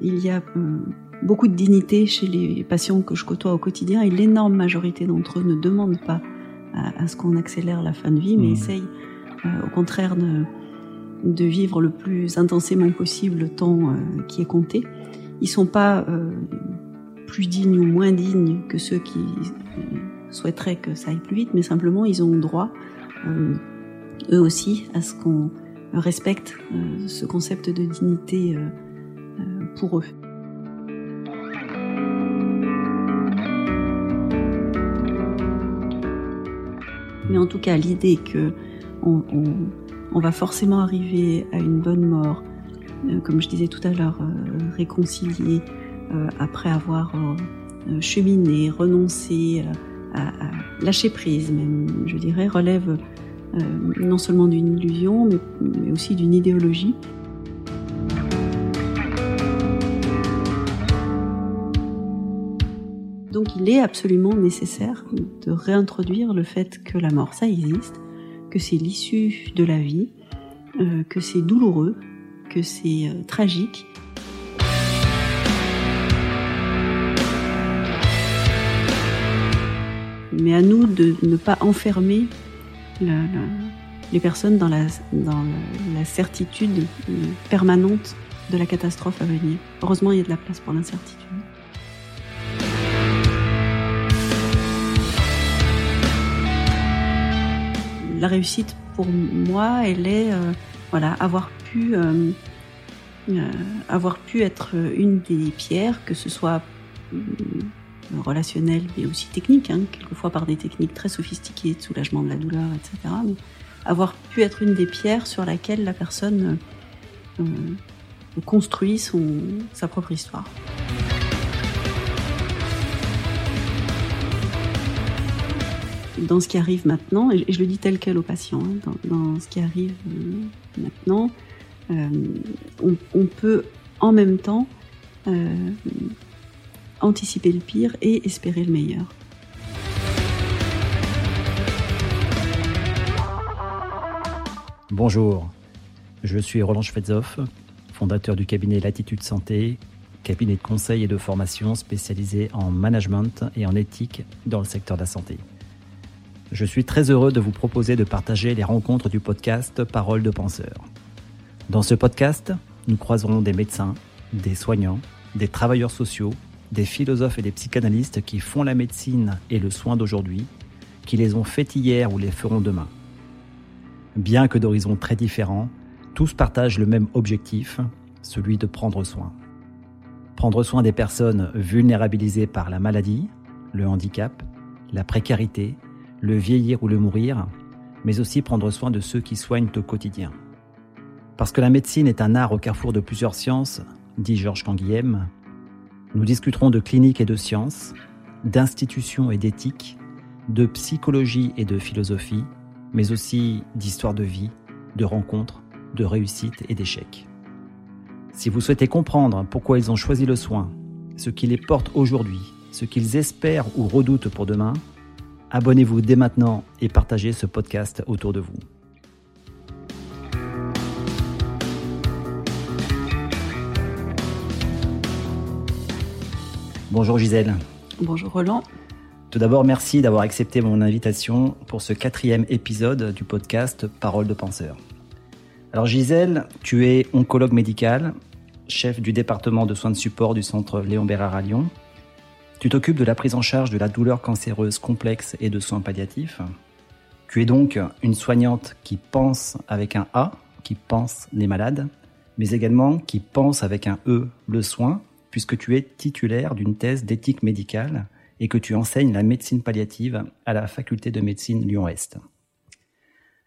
il y a beaucoup de dignité chez les patients que je côtoie au quotidien et l'énorme majorité d'entre eux ne demandent pas à, ce qu'on accélère la fin de vie, mais mmh. essayent au contraire de, de, vivre le plus intensément possible le temps qui est compté. Ils sont pas plus dignes ou moins dignes que ceux qui souhaiteraient que ça aille plus vite, mais simplement ils ont droit, euh, eux aussi, à ce qu'on respecte euh, ce concept de dignité euh, pour eux. Mais en tout cas, l'idée que on, va forcément arriver à une bonne mort, comme je disais tout à l'heure, réconcilier, euh, après avoir euh, euh, cheminé, renoncé, à, lâcher prise même, je dirais, relève non seulement d'une illusion, mais, aussi d'une idéologie. Donc il est absolument nécessaire de réintroduire le fait que la mort, ça existe, que c'est l'issue de la vie, que c'est douloureux, que c'est tragique mais à nous de ne pas enfermer les personnes dans la certitude permanente de la catastrophe à venir. Heureusement, il y a de la place pour l'incertitude. La réussite pour moi, elle est euh, voilà, avoir pu, euh, euh, avoir pu être une des pierres, que ce soit relationnel mais aussi technique, hein, quelquefois par des techniques très sophistiquées de soulagement de la douleur, etc. avoir pu être une des pierres sur laquelle la personne construit sa propre histoire. Dans ce qui arrive maintenant, et je le dis tel quel aux patients, hein, dans, ce qui arrive euh, maintenant, euh, on, peut en même temps anticiper le pire et espérer le meilleur. Bonjour, je suis Roland Schwedzoff, fondateur du cabinet Latitude Santé, cabinet de conseil et de formation spécialisé en management et en éthique dans le secteur de la santé. Je suis très heureux de vous proposer de partager les rencontres du podcast Parole de penseurs. Dans ce podcast, nous croiserons des médecins, des soignants, des travailleurs sociaux des philosophes et des psychanalystes qui font la médecine et le soin d'aujourd'hui, qui les ont fait hier ou les feront demain. Bien que d'horizons très différents, tous partagent le même objectif, celui de prendre soin. Prendre soin des personnes vulnérabilisées par la maladie, le handicap, la précarité, le vieillir ou le mourir, mais aussi prendre soin de ceux qui soignent au quotidien. Parce que la médecine est un art au carrefour de plusieurs sciences, dit Georges Canguilhem, nous discuterons de clinique et de sciences, d'institutions et d'éthique, de psychologie et de philosophie, mais aussi d'histoire de vie, de rencontres, de réussites et d'échecs. Si vous souhaitez comprendre pourquoi ils ont choisi le soin, ce qui les porte aujourd'hui, ce qu'ils espèrent ou redoutent pour demain, abonnez-vous dès maintenant et partagez ce podcast autour de vous. Bonjour Gisèle. Bonjour Roland. Tout d'abord, merci d'avoir accepté mon invitation pour ce quatrième épisode du podcast Parole de penseur. Alors Gisèle, tu es oncologue médical, chef du département de soins de support du centre Léon Bérard à Lyon. Tu t'occupes de la prise en charge de la douleur cancéreuse complexe et de soins palliatifs. Tu es donc une soignante qui pense avec un A, qui pense les malades, mais également qui pense avec un E, le soin, puisque tu es titulaire d'une thèse d'éthique médicale et que tu enseignes la médecine palliative à la faculté de médecine Lyon-Est.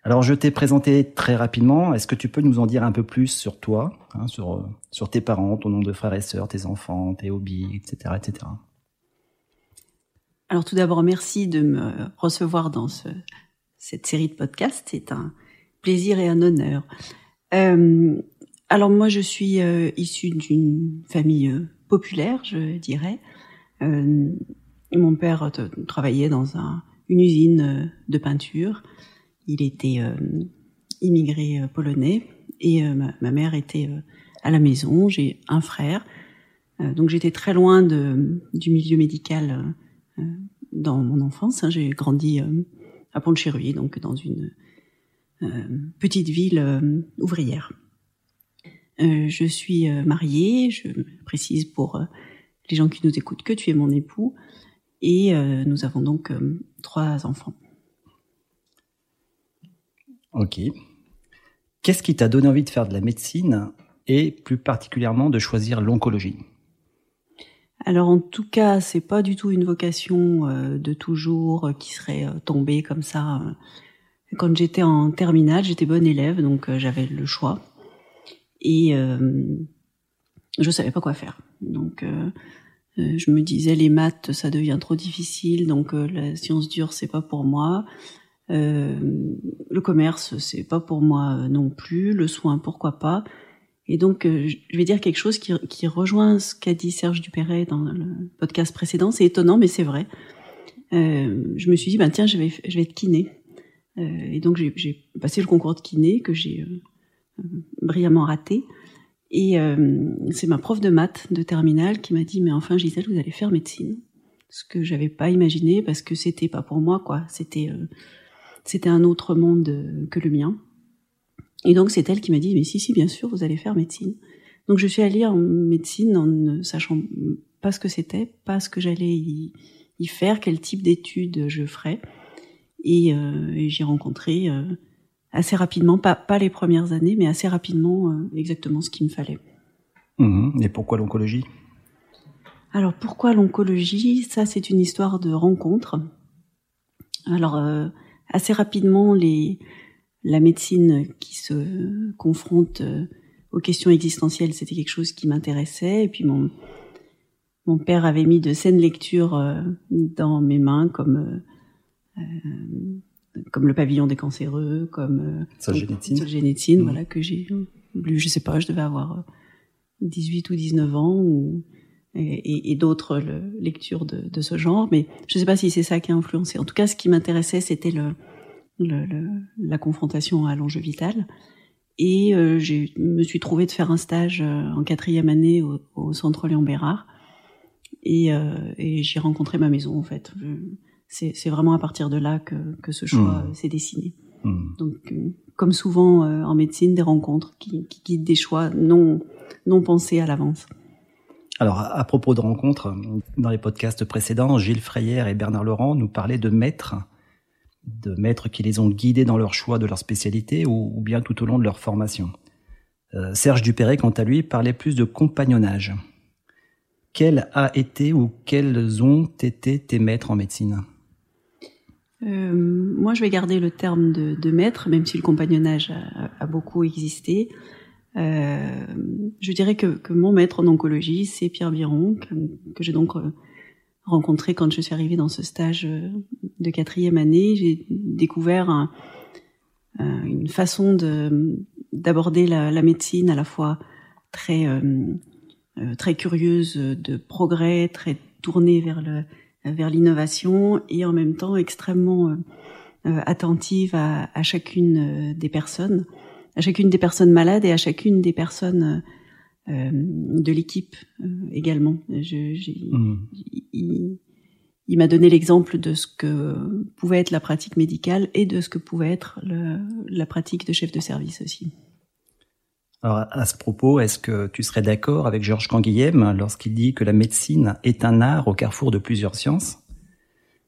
Alors je t'ai présenté très rapidement, est-ce que tu peux nous en dire un peu plus sur toi, hein, sur, sur tes parents, ton nombre de frères et sœurs, tes enfants, tes hobbies, etc. etc. Alors tout d'abord, merci de me recevoir dans ce, cette série de podcasts, c'est un plaisir et un honneur. Euh, alors moi, je suis euh, issue d'une famille euh, populaire, je dirais. Mon père travaillait dans une usine de peinture. Il était immigré polonais et ma, mère était à la maison. J'ai un frère donc j'étais très loin du milieu médical dans mon enfance. Hein. J'ai grandi à pont de donc dans une petite ville ouvrière. je suis mariée, je précise pour les gens qui nous écoutent que tu es mon époux, et nous avons donc trois enfants. Ok. Qu'est-ce qui t'a donné envie de faire de la médecine et plus particulièrement de choisir l'oncologie? Alors en tout cas, c'est pas du tout une vocation euh, de toujours euh, qui serait euh, tombée comme ça. Quand j'étais en terminale, j'étais bonne élève, donc j'avais le choix et je savais pas quoi faire. Donc je me disais les maths, ça devient trop difficile, donc la science dure, c'est pas pour moi. Le commerce, c'est pas pour moi non plus. Le soin, pourquoi pas. Et donc, euh, je vais dire quelque chose qui, rejoint ce qu'a dit Serge Dupéret dans le podcast précédent. C'est étonnant, mais c'est vrai. Euh, je me suis dit, ben tiens, je vais, je vais être kiné. Euh, et donc, j'ai passé le concours de kiné que j'ai brillamment raté. Et c'est ma prof de maths de terminale qui m'a dit, mais enfin, Gisèle, vous allez faire médecine. Ce que j'avais pas imaginé parce que c'était pas pour moi, quoi. C'était c'était un autre monde que le mien. Et donc c'est elle qui m'a dit mais si si bien sûr vous allez faire médecine. Donc je suis allée en médecine en ne sachant pas ce que c'était, pas ce que j'allais y, faire, quel type d'études je ferais. Et, euh, j'ai rencontré euh, assez rapidement, pas, pas les premières années, mais assez rapidement exactement ce qu'il me fallait. Mmh. Et pourquoi l'oncologie? Alors pourquoi l'oncologie? Ça c'est une histoire de rencontre. Alors assez rapidement les, la médecine qui se confronte euh, aux questions existentielles, c'était quelque chose qui m'intéressait. Et puis mon, mon père avait mis de saines lectures euh, dans mes mains comme euh, comme le pavillon des cancéreux, comme Solzhenitsyn, mmh. voilà que j'ai lu. Je sais pas, je devais avoir 18 ou 19 ans ou et, et d'autres lectures de, de, ce genre, mais je ne sais pas si c'est ça qui a influencé. En tout cas, ce qui m'intéressait, c'était le, le, la confrontation à l'enjeu vital. Et euh, je me suis trouvé de faire un stage euh, en quatrième année au, au centre Léon Bérard. Et, euh, et j'ai rencontré ma maison, en fait. C'est vraiment à partir de là que, que ce choix mmh. s'est dessiné. Mmh. Donc, comme souvent en médecine, des rencontres qui, qui guident des choix non, non pensés à l'avance. Alors, à propos de rencontres, dans les podcasts précédents, Gilles Freyer et Bernard Laurent nous parlaient de maîtres, de maîtres qui les ont guidés dans leur choix de leur spécialité ou, bien tout au long de leur formation. Euh, Serge Dupéret, quant à lui, parlait plus de compagnonnage. Quel a été ou quels ont été tes maîtres en médecine? Euh, Moi, je vais garder le terme de, maître, même si le compagnonnage a, beaucoup existé. Euh, je dirais que, mon maître en oncologie, c'est Pierre Biron, que, j'ai donc rencontré quand je suis arrivée dans ce stage euh, de quatrième année. J'ai découvert un, une façon de d'aborder la, médecine à la fois très euh, très curieuse de progrès, très tournée vers vers l'innovation et en même temps extrêmement attentive à, à chacune des personnes à chacune des personnes malades et à chacune des personnes euh, de l'équipe euh, également. Je, mmh. Il, il m'a donné l'exemple de ce que pouvait être la pratique médicale et de ce que pouvait être le, la pratique de chef de service aussi. Alors à ce propos, est-ce que tu serais d'accord avec Georges Canguilhem lorsqu'il dit que la médecine est un art au carrefour de plusieurs sciences?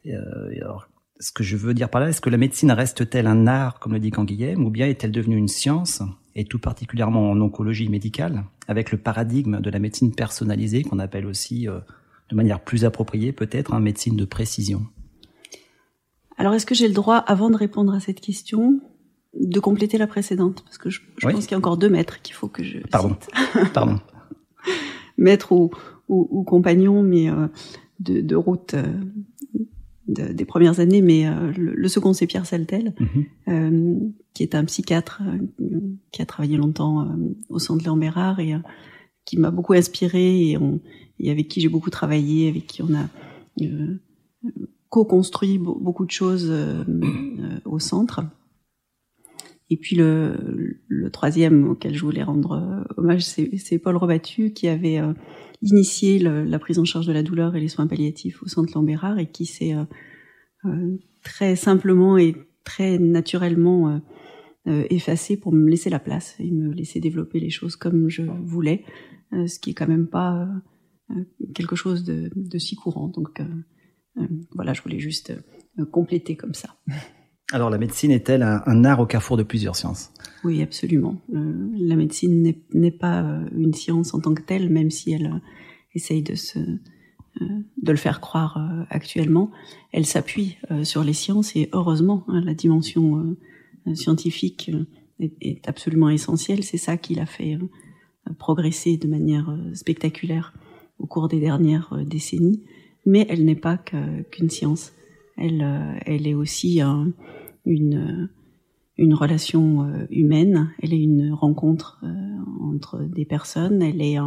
Euh, alors, ce que je veux dire par là, est-ce que la médecine reste-t-elle un art, comme le dit Canguilhem, ou bien est-elle devenue une science, et tout particulièrement en oncologie médicale, avec le paradigme de la médecine personnalisée, qu'on appelle aussi, euh, de manière plus appropriée peut-être, un médecine de précision Alors, est-ce que j'ai le droit, avant de répondre à cette question, de compléter la précédente? Parce que je, pense qu'il y a encore deux maîtres qu'il faut que je Pardon. Pardon. Maître ou, ou, compagnon, mais euh, de, de, route euh, des premières années, mais euh, le, second c'est Pierre Saltel, mhm. euh, qui est un psychiatre euh, qui a travaillé longtemps au centre Léon Bérard et qui m'a beaucoup inspiré et, on, et, avec qui j'ai beaucoup travaillé, avec qui on a co-construit beaucoup de choses au centre. Et puis le, troisième auquel je voulais rendre hommage, c'est Paul Robattu qui avait initié la prise en charge de la douleur et les soins palliatifs au centre Lambérard et qui s'est très simplement et très naturellement euh, effacé pour me laisser la place et me laisser développer les choses comme je voulais, euh, ce qui est quand même pas euh, quelque chose de, de, si courant. Donc voilà, je voulais juste compléter comme ça. Alors la médecine est-elle un, art au carrefour de plusieurs sciences? Oui, absolument. la médecine n'est pas une science en tant que telle, même si elle essaye de se de le faire croire actuellement. Elle s'appuie sur les sciences et heureusement, hein, la dimension scientifique euh, est, absolument essentiel. C'est ça qui l'a fait euh, progresser de manière euh, spectaculaire au cours des dernières décennies. Mais elle n'est pas qu'une science. Elle, elle est aussi une, une relation humaine. Elle est une rencontre entre des personnes. Elle est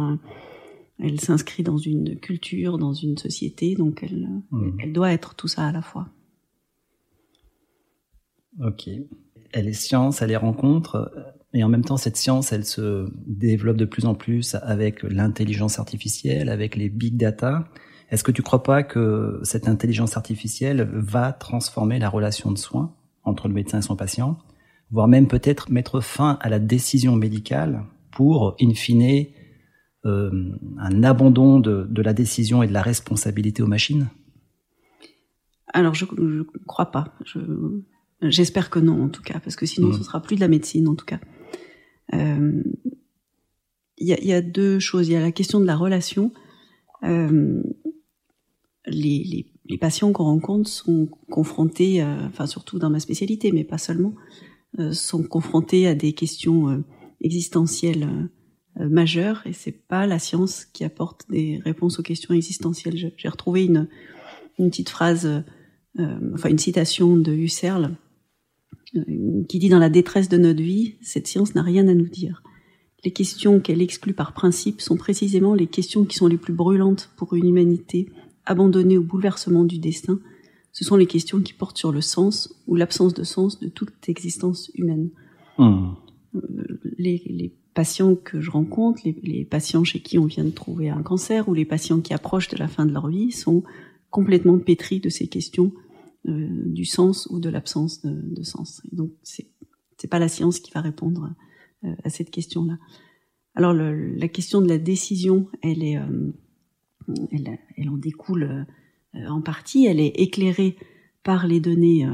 elle s'inscrit dans une culture, dans une société. Donc elle, mmh. elle doit être tout ça à la fois. Ok elle est science, elle est rencontre, et en même temps, cette science, elle se développe de plus en plus avec l'intelligence artificielle, avec les big data. Est-ce que tu crois pas que cette intelligence artificielle va transformer la relation de soins entre le médecin et son patient, voire même peut-être mettre fin à la décision médicale pour, in fine, euh, un abandon de, de, la décision et de la responsabilité aux machines? Alors, je ne crois pas. Je, J'espère que non, en tout cas, parce que sinon, ce mmh. sera plus de la médecine, en tout cas. Il euh, y, a, y, a, deux choses. Il y a la question de la relation. Euh, les, les, les, patients qu'on rencontre sont confrontés, euh, enfin surtout dans ma spécialité, mais pas seulement, euh, sont confrontés à des questions euh, existentielles majeures, et c'est pas la science qui apporte des réponses aux questions existentielles. J'ai retrouvé une, une petite phrase, enfin une citation de Husserl qui dit dans la détresse de notre vie, cette science n'a rien à nous dire. Les questions qu'elle exclut par principe sont précisément les questions qui sont les plus brûlantes pour une humanité abandonnée au bouleversement du destin. Ce sont les questions qui portent sur le sens ou l'absence de sens de toute existence humaine. Hmm. Euh, les, les, patients que je rencontre, les, les, patients chez qui on vient de trouver un cancer ou les patients qui approchent de la fin de leur vie sont complètement pétris de ces questions euh, du sens ou de l'absence de, de, sens. Et donc c'est c'est pas la science qui va répondre euh, à cette question-là. Alors le, la question de la décision, elle est, euh, elle, elle, en découle en partie. Elle est éclairée par les données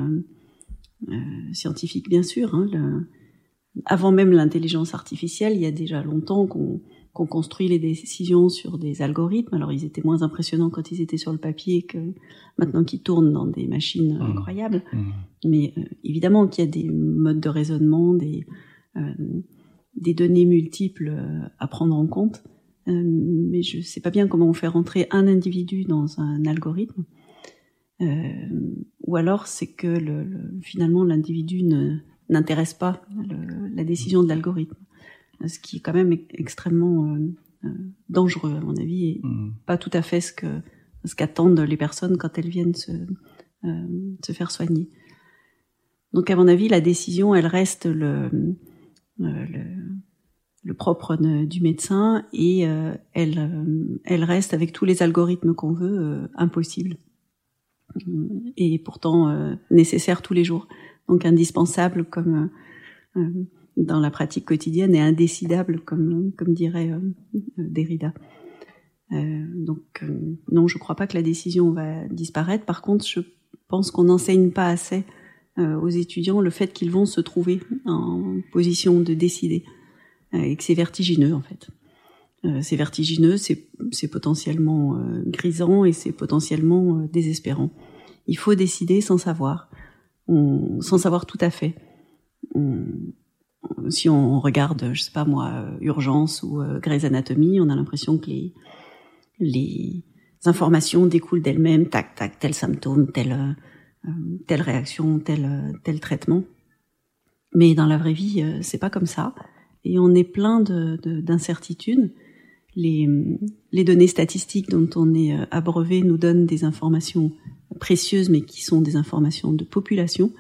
scientifiques, bien sûr. Hein, le, avant même l'intelligence artificielle, il y a déjà longtemps qu'on qu'on construit les décisions sur des algorithmes. Alors ils étaient moins impressionnants quand ils étaient sur le papier que maintenant qu'ils tournent dans des machines mmh. incroyables. Mmh. Mais euh, évidemment qu'il y a des modes de raisonnement, des, euh, des données multiples euh, à prendre en compte. Euh, mais je ne sais pas bien comment on fait rentrer un individu dans un algorithme. ou alors c'est que le, finalement l'individu n'intéresse pas le, la décision de l'algorithme ce qui est quand même extrêmement euh, euh, dangereux à mon avis et mmh. pas tout à fait ce que ce qu'attendent les personnes quand elles viennent se, euh, se faire soigner. Donc à mon avis, la décision, elle reste le, le, le propre du médecin et elle, elle reste avec tous les algorithmes qu'on veut impossible et pourtant nécessaire tous les jours. Donc indispensable comme dans la pratique quotidienne est indécidable, comme, comme dirait euh, Derrida. Euh, donc euh, non, je crois pas que la décision va disparaître. Par contre, je pense qu'on n'enseigne pas assez euh, aux étudiants le fait qu'ils vont se trouver en position de décider euh, et que c'est vertigineux en fait. c'est vertigineux, c'est potentiellement grisant et c'est potentiellement désespérant. Il faut décider sans savoir, on, sans savoir tout à fait. Si on regarde, je sais pas moi, Urgence ou euh, Grey's Anatomy, on a l'impression que les, les informations découlent d'elles-mêmes, tac, tac, tel symptôme, telle, euh, telle réaction, tel, tel traitement. Mais dans la vraie vie, euh, c'est pas comme ça. Et on est plein d'incertitudes. De, les, les données statistiques dont on est euh, abreuvé nous donnent des informations précieuses, mais qui sont des informations de population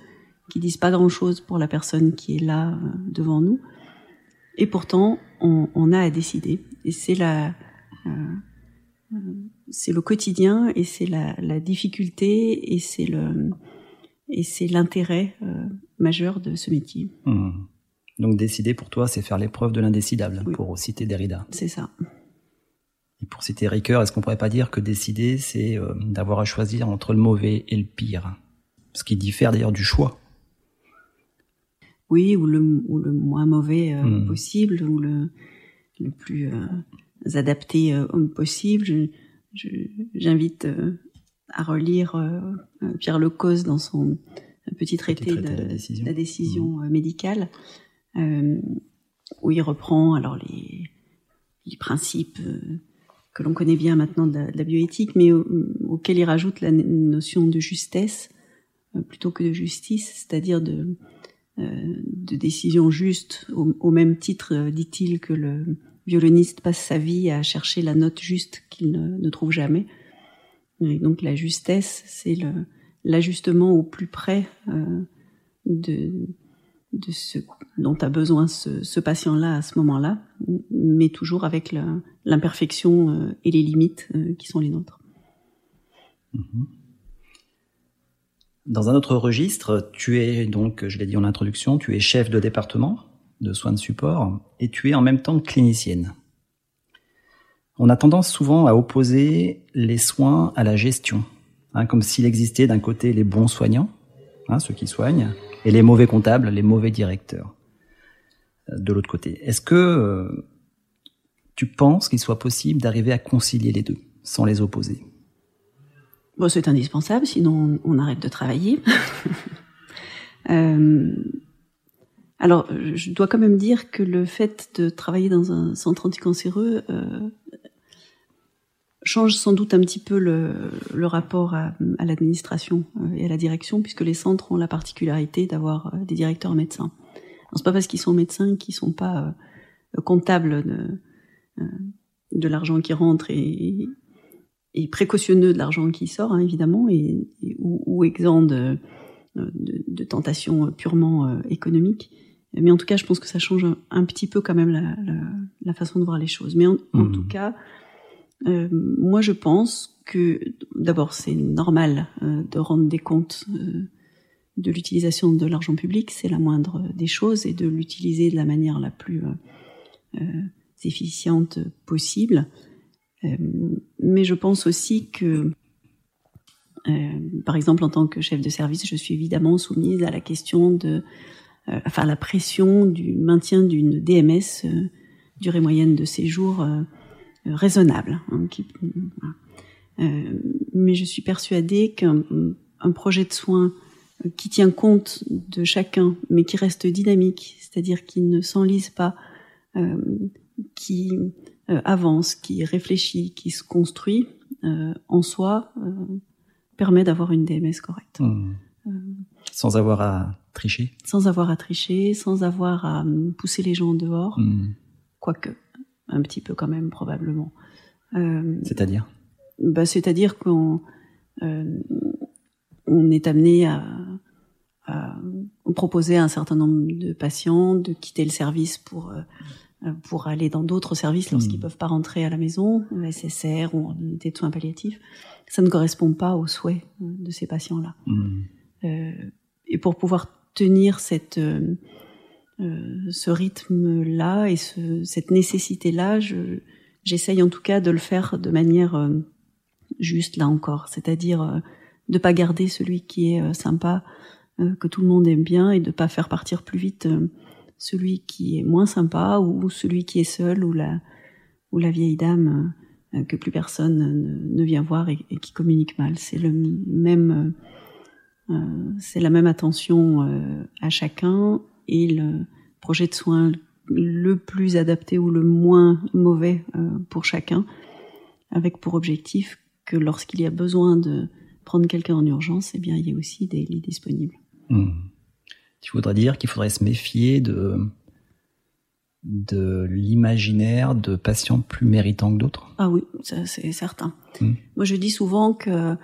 qui disent pas grand-chose pour la personne qui est là devant nous. Et pourtant, on, a à décider. Et c'est la, c'est le quotidien et c'est la, la, difficulté et c'est le, et c'est l'intérêt majeur de ce métier. Mmh. Donc décider pour toi, c'est faire l'épreuve de l'indécidable, pour citer Derrida. C'est ça. Et pour citer Ricoeur, est-ce qu'on pourrait pas dire que décider, c'est euh, d'avoir à choisir entre le mauvais et le pire? Ce qui diffère d'ailleurs du choix. Oui, ou le, moins mauvais euh, hmm. possible, ou le, le plus euh, adapté possible. J'invite à relire Pierre Lecause dans son petit traité, de, la décision, hmm. médicale où il reprend alors les, les principes euh, que l'on connaît bien maintenant de la, bioéthique, mais auquel il rajoute la notion de justesse euh, plutôt que de justice, c'est-à-dire de, de décision juste, au, même titre, dit-il, que le violoniste passe sa vie à chercher la note juste qu'il ne, trouve jamais. Et donc la justesse, c'est l'ajustement au plus près de, de ce dont a besoin ce, patient-là à ce moment-là, mais toujours avec l'imperfection euh, et les limites euh, qui sont les nôtres. Mhm. Dans un autre registre, tu es donc, je l'ai dit en introduction, tu es chef de département de soins de support et tu es en même temps clinicienne. On a tendance souvent à opposer les soins à la gestion, hein, comme s'il existait d'un côté les bons soignants, hein, ceux qui soignent, et les mauvais comptables, les mauvais directeurs euh, de l'autre côté. Est-ce que euh, tu penses qu'il soit possible d'arriver à concilier les deux sans les opposer? Bon, c'est indispensable, sinon on arrête de travailler. euh, alors, je dois quand même dire que le fait de travailler dans un centre anticancéreux change sans doute un petit peu le, le rapport à, à l'administration euh, et à la direction, puisque les centres ont la particularité d'avoir euh, des directeurs médecins. C'est pas parce qu'ils sont médecins qu'ils sont pas euh, comptables de, de l'argent qui rentre et, et précautionneux de l'argent qui sort, hein, évidemment, et, ou, ou exempt de, de, de, tentations purement économiques. Mais en tout cas, je pense que ça change un, petit peu quand même la, la, la, façon de voir les choses. Mais en, en mmh. tout cas, euh, moi, je pense que d'abord, c'est normal euh, de rendre des comptes euh, de l'utilisation de l'argent public, c'est la moindre des choses, et de l'utiliser de la manière la plus efficiente possible. mais je pense aussi que, par exemple, en tant que chef de service, je suis évidemment soumise à la question de, enfin, la pression du maintien d'une DMS, durée moyenne de séjour raisonnable. Hein, euh, mais je suis persuadée qu'un projet de soins euh, qui tient compte de chacun, mais qui reste dynamique, c'est-à-dire qui ne s'enlise pas, qui avance, qui réfléchit, qui se construit, en soi, permet d'avoir une DMS correcte. Mmh. sans avoir à tricher Sans avoir à tricher, sans avoir à pousser les gens en dehors, mmh. quoique un petit peu quand même probablement. Euh, C'est-à-dire? bah, C'est-à-dire qu'on euh, on est amené à, à, proposer à un certain nombre de patients de quitter le service pour euh, pour aller dans d'autres services lorsqu'ils mmh. peuvent pas rentrer à la maison, SSR ou en unité de soins palliatifs. Ça ne correspond pas aux souhaits de ces patients-là. Mmh. Euh, et pour pouvoir tenir cette euh, ce rythme-là et ce, cette nécessité-là, j'essaye en tout cas de le faire de manière euh, juste là encore, c'est-à-dire euh, de pas garder celui qui est sympa, que tout le monde aime bien, et de pas faire partir plus vite celui qui est moins sympa ou celui qui est seul ou la ou la vieille dame que plus personne ne, vient voir et, et, qui communique mal. C'est le même, c'est la même attention à chacun et le projet de soins le plus adapté ou le moins mauvais euh, pour chacun, avec pour objectif que lorsqu'il y a besoin de prendre quelqu'un en urgence, eh bien, il y a aussi des lits disponibles. Hmm. Tu voudrais dire qu'il faudrait se méfier de, de l'imaginaire de patients plus méritants que d'autres? Ah oui, c'est certain. Hmm. Moi, je dis souvent que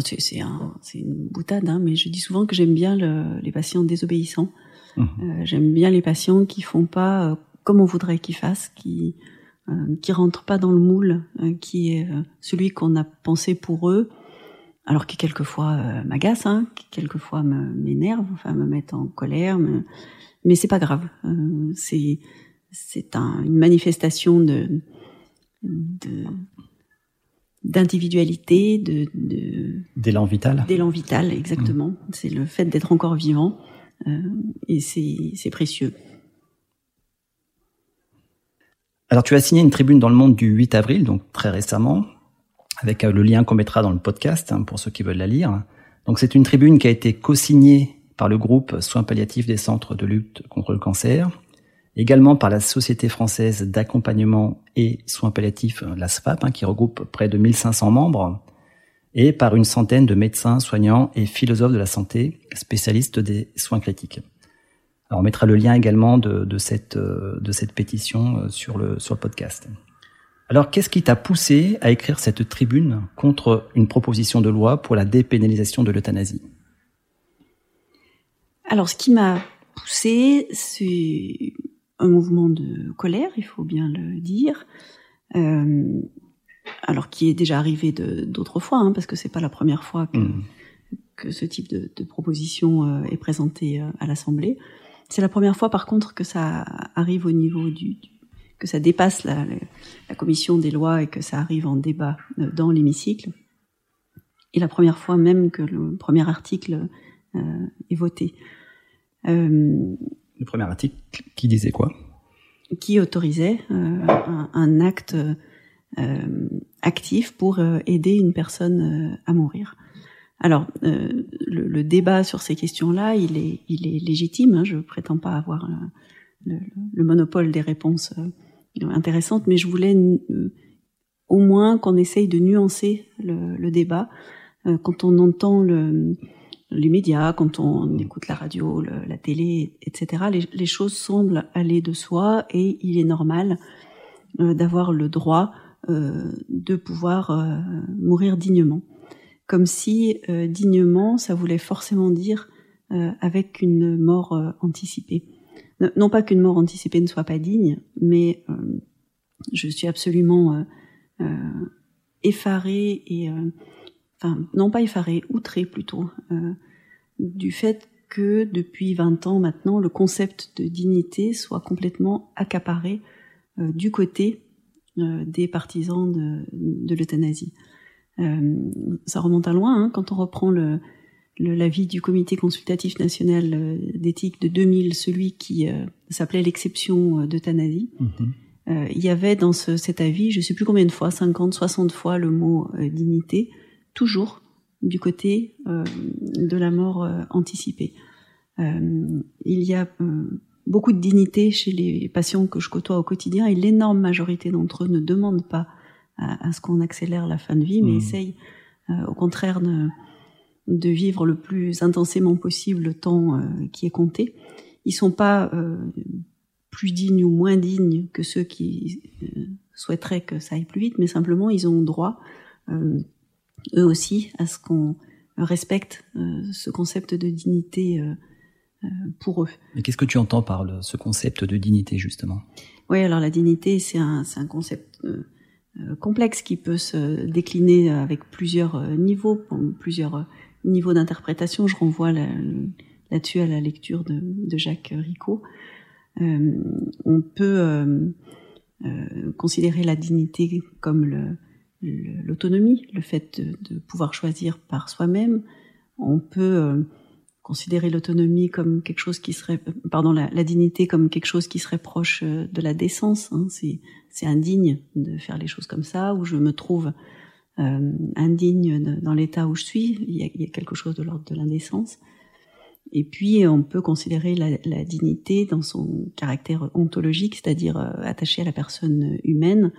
c'est un, une boutade, hein, mais je dis souvent que j'aime bien le, les patients désobéissants. Mmh. Euh, j'aime bien les patients qui font pas euh, comme on voudrait qu'ils fassent, qui euh, qui rentrent pas dans le moule, euh, qui est celui qu'on a pensé pour eux, alors qui quelquefois m'agace, hein, qui quelquefois m'énerve, enfin me met en colère, mais, mais c'est pas grave. c'est c'est un, une manifestation de d'individualité, de, d'élan vital. D'élan vital, exactement. Mm. C'est le fait d'être encore vivant et c'est précieux. Alors tu as signé une tribune dans le Monde du 8 avril, donc très récemment, avec euh, le lien qu'on mettra dans le podcast hein, pour ceux qui veulent la lire. Donc c'est une tribune qui a été co-signée par le groupe Soins palliatifs des centres de lutte contre le cancer, également par la Société française d'accompagnement et soins palliatifs, la SFAP, hein, qui regroupe près de 1500 membres, et par une centaine de médecins, soignants et philosophes de la santé, spécialistes des soins critiques. Alors on mettra le lien également de, cette, de cette pétition euh, sur le, sur le podcast. Alors qu'est-ce qui t'a poussé à écrire cette tribune contre une proposition de loi pour la dépénalisation de l'euthanasie? Alors ce qui m'a poussé, c'est un mouvement de colère, il faut bien le dire, euh, alors qui est déjà arrivé d'autres fois, hein, parce que c'est pas la première fois que, mmh. que ce type de, de proposition euh, est présenté euh, à l'Assemblée. C'est la première fois, par contre, que ça arrive au niveau du, que ça dépasse la, la, commission des lois et que ça arrive en débat euh, dans l'hémicycle. Et la première fois même que le premier article est voté. Le premier article qui disait quoi? Qui autorisait un, acte actif pour euh, aider une personne à mourir. Alors, le, débat sur ces questions-là, il est, il est légitime. Hein, je prétends pas avoir le, monopole des réponses intéressantes, mais je voulais au moins qu'on essaye de nuancer le, le débat. quand on entend le, les médias, quand on écoute la radio, la télé, etc., les, choses semblent aller de soi et il est normal euh, d'avoir le droit euh, de pouvoir euh, mourir dignement. Comme si dignement, ça voulait forcément dire avec une mort anticipée. Non pas qu'une mort anticipée ne soit pas digne, mais je suis absolument effarée et enfin non pas effaré, outré plutôt, euh, du fait que depuis 20 ans maintenant, le concept de dignité soit complètement accaparé euh, du côté euh, des partisans de, de l'euthanasie. ça remonte à loin, hein, quand on reprend le, l'avis du comité consultatif national d'éthique de 2000, celui qui s'appelait l'exception d'euthanasie. Mm-hmm. il y avait dans ce, cet avis, je sais plus combien de fois, 50, 60 fois le mot dignité, toujours du côté euh, de la mort euh, anticipée. Euh, il y a beaucoup de dignité chez les patients que je côtoie au quotidien et l'énorme majorité d'entre eux ne demandent pas à, ce qu'on accélère la fin de vie, mais mmh. essayent au contraire de, de, vivre le plus intensément possible le temps qui est compté. Ils sont pas plus dignes ou moins dignes que ceux qui souhaiteraient que ça aille plus vite, mais simplement ils ont droit eux aussi à ce qu'on respecte euh, ce concept de dignité euh, euh, pour eux. Mais qu'est-ce que tu entends par le, ce concept de dignité justement? Oui, alors la dignité, c'est un, un, concept complexe qui peut se décliner avec plusieurs niveaux, plusieurs niveaux d'interprétation. Je renvoie là-dessus à la lecture de, de Jacques Ricot. on peut considérer la dignité comme le, l'autonomie, le fait de, pouvoir choisir par soi-même. On peut euh, considérer l'autonomie comme quelque chose qui serait, pardon, la, dignité comme quelque chose qui serait proche euh, de la décence. Hein. C'est indigne de faire les choses comme ça, où je me trouve euh, indigne dans l'état où je suis. Il y, a, quelque chose de l'ordre de l'indécence. Et puis, on peut considérer la, la, dignité dans son caractère ontologique, c'est-à-dire attaché à la personne humaine,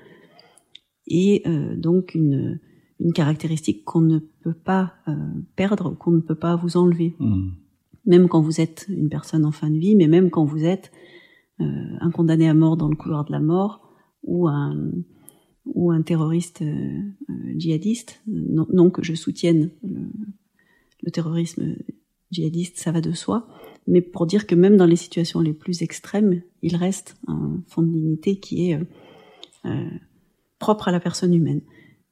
et euh, donc une, une caractéristique qu'on ne peut pas euh, perdre, qu'on ne peut pas vous enlever. Hmm. Même quand vous êtes une personne en fin de vie, mais même quand vous êtes euh, un condamné à mort dans le couloir de la mort ou un, ou un terroriste djihadiste. Non, que je soutienne le, terrorisme djihadiste, ça va de soi, mais pour dire que même dans les situations les plus extrêmes, il reste un fond de dignité qui est propre à la personne humaine.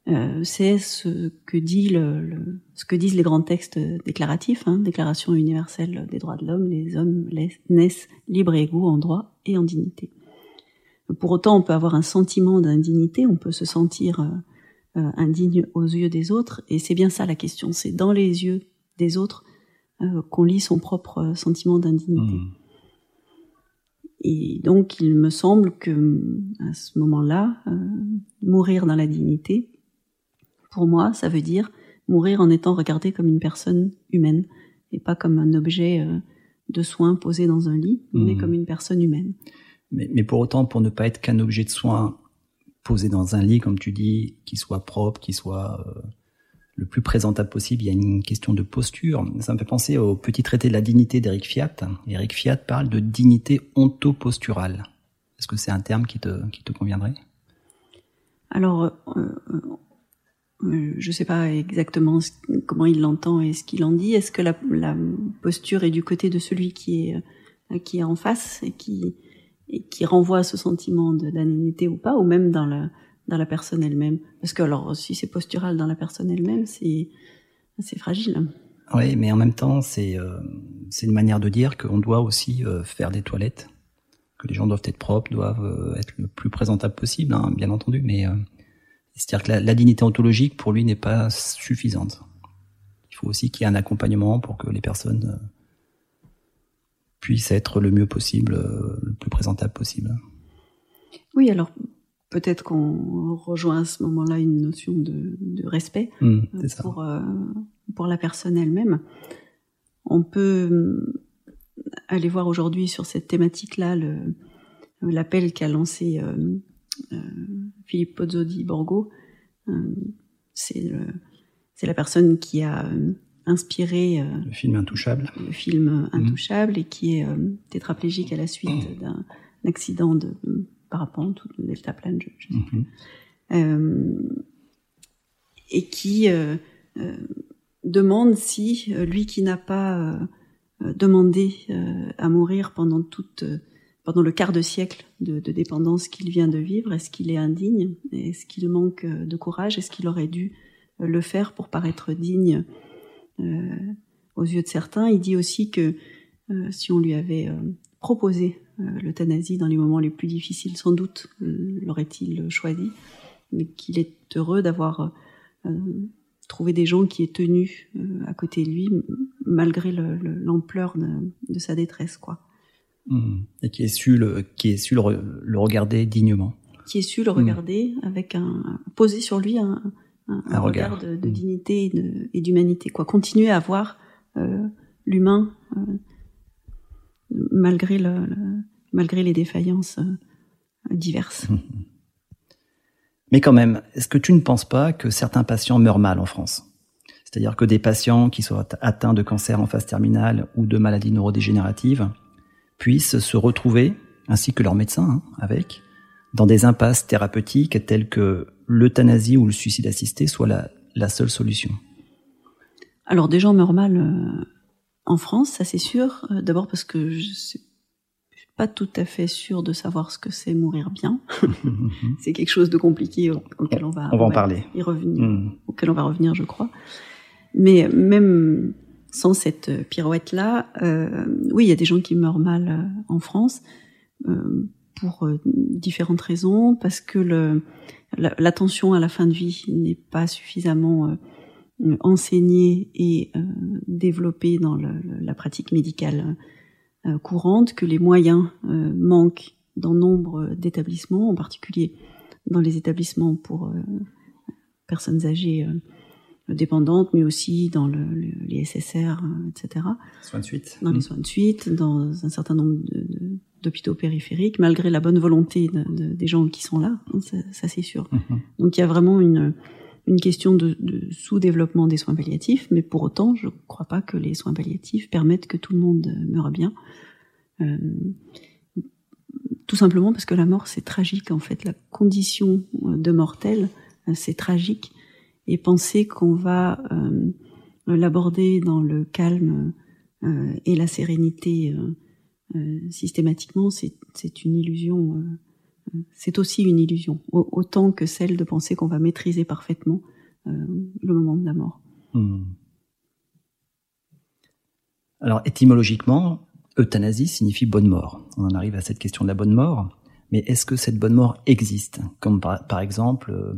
Euh, c'est ce que dit le, ce que disent les grands textes déclaratifs, hein, Déclaration universelle des droits de l'homme, les hommes naissent libres et égaux en droit et en dignité. Pour autant, on peut avoir un sentiment d'indignité, on peut se sentir euh, euh, indigne aux yeux des autres, et c'est bien ça la question, c'est dans les yeux des autres qu'on lit son propre sentiment d'indignité. Mmh. Et donc, il me semble que à ce moment-là, mourir dans la dignité, pour moi, ça veut dire mourir en étant regardé comme une personne humaine et pas comme un objet euh, de soins posé dans un lit, mais mmh. comme une personne humaine. Mais, pour autant, pour ne pas être qu'un objet de soins posé dans un lit, comme tu dis, qui soit propre, qui soit euh, le plus présentable possible, il y a une question de posture. Ça me fait penser au petit traité de la dignité d'Eric Fiat. Eric Fiat parle de dignité ontoposturale. Est-ce que c'est un terme qui te, qui te conviendrait? Alors, euh, euh, je ne sais pas exactement comment il l'entend et ce qu'il en dit. Est-ce que la, posture est du côté de celui qui est, euh, qui est en face et qui, qui renvoie à ce sentiment d'anonymité ou pas, ou même dans la, dans la personne elle-même? Parce que alors, si c'est postural dans la personne elle-même, c'est c'est fragile. Oui, mais en même temps, c'est euh, une manière de dire qu'on doit aussi faire des toilettes, que les gens doivent être propres, doivent être le plus présentable possible, hein, bien entendu, mais c'est-à-dire que la, dignité ontologique, pour lui, n'est pas suffisante. Il faut aussi qu'il y ait un accompagnement pour que les personnes euh, puissent être le mieux possible, euh, le plus présentable possible. Oui, alors peut-être qu'on rejoint à ce moment-là une notion de, respect mmh, euh, pour, pour la personne elle-même. On peut aller voir aujourd'hui sur cette thématique-là l'appel qu'a lancé euh, Philippe Pozzo di Borgo. Euh, c'est la personne qui a euh, inspiré le film Intouchable. Le film mhm. Intouchable et qui est tétraplégique à la suite d'un accident de parapente ou de deltaplane, je, je sais plus. Mhm. et qui demande si lui qui n'a pas demandé à mourir pendant toute pendant le quart de siècle de, dépendance qu'il vient de vivre Est-ce qu'il est indigne? Est-ce qu'il manque euh, de courage? Est-ce qu'il aurait dû euh, le faire pour paraître digne euh, aux yeux de certains? Il dit aussi que si on lui avait proposé l'euthanasie dans les moments les plus difficiles, sans doute l'aurait-il choisi, mais qu'il est heureux d'avoir trouvé des gens qui aient tenu à côté de lui malgré l'ampleur de, de, sa détresse, quoi. Et qui est su le, qui est su le, regarder dignement. Qui est su le regarder avec un, poser sur lui un, un, regard. de, de dignité et d'humanité, quoi. Continuer à voir euh, l'humain euh, malgré le, malgré les défaillances euh, diverses. Mais quand même, est-ce que tu ne penses pas que certains patients meurent mal en France? C'est-à-dire que des patients qui soient atteints de cancer en phase terminale ou de maladies neurodégénératives puissent se retrouver, ainsi que leurs médecins, hein, avec, dans des impasses thérapeutiques telles que l'euthanasie ou le suicide assisté soit la, seule solution Alors des gens meurent mal euh, en France, ça c'est sûr. Euh, d'abord parce que je suis pas tout à fait sûr de savoir ce que c'est mourir bien. c'est quelque chose de compliqué auquel on va, on va en parler. Y revenir, hmm. auquel on va revenir, je crois. Mais même sans cette euh, pirouette-là, euh, oui, il y a des gens qui meurent mal euh, en France pour différentes raisons, parce que l'attention à la fin de vie n'est pas suffisamment enseignée et développée dans la pratique médicale courante, que les moyens manquent dans nombre d'établissements, en particulier dans les établissements pour personnes âgées dépendantes, mais aussi dans le, les SSR, euh, etc. Soins de suite. Dans les mmh. soins de suite, dans un certain nombre d'hôpitaux périphériques, malgré la bonne volonté de, des gens qui sont là, hein, ça, ça c'est sûr. Mmh. Donc il y a vraiment une, une question de, de sous-développement des soins palliatifs, mais pour autant, je ne crois pas que les soins palliatifs permettent que tout le monde meure bien. Euh, tout simplement parce que la mort c'est tragique en fait. La condition de mortel c'est tragique et penser qu'on va l'aborder dans le calme et la sérénité systématiquement, c'est une illusion. c'est aussi une illusion, autant que celle de penser qu'on va maîtriser parfaitement le moment de la mort. Hmm. Alors étymologiquement, euthanasie signifie bonne mort. On en arrive à cette question de la bonne mort. Mais est-ce que cette bonne mort existe? Comme par, exemple euh,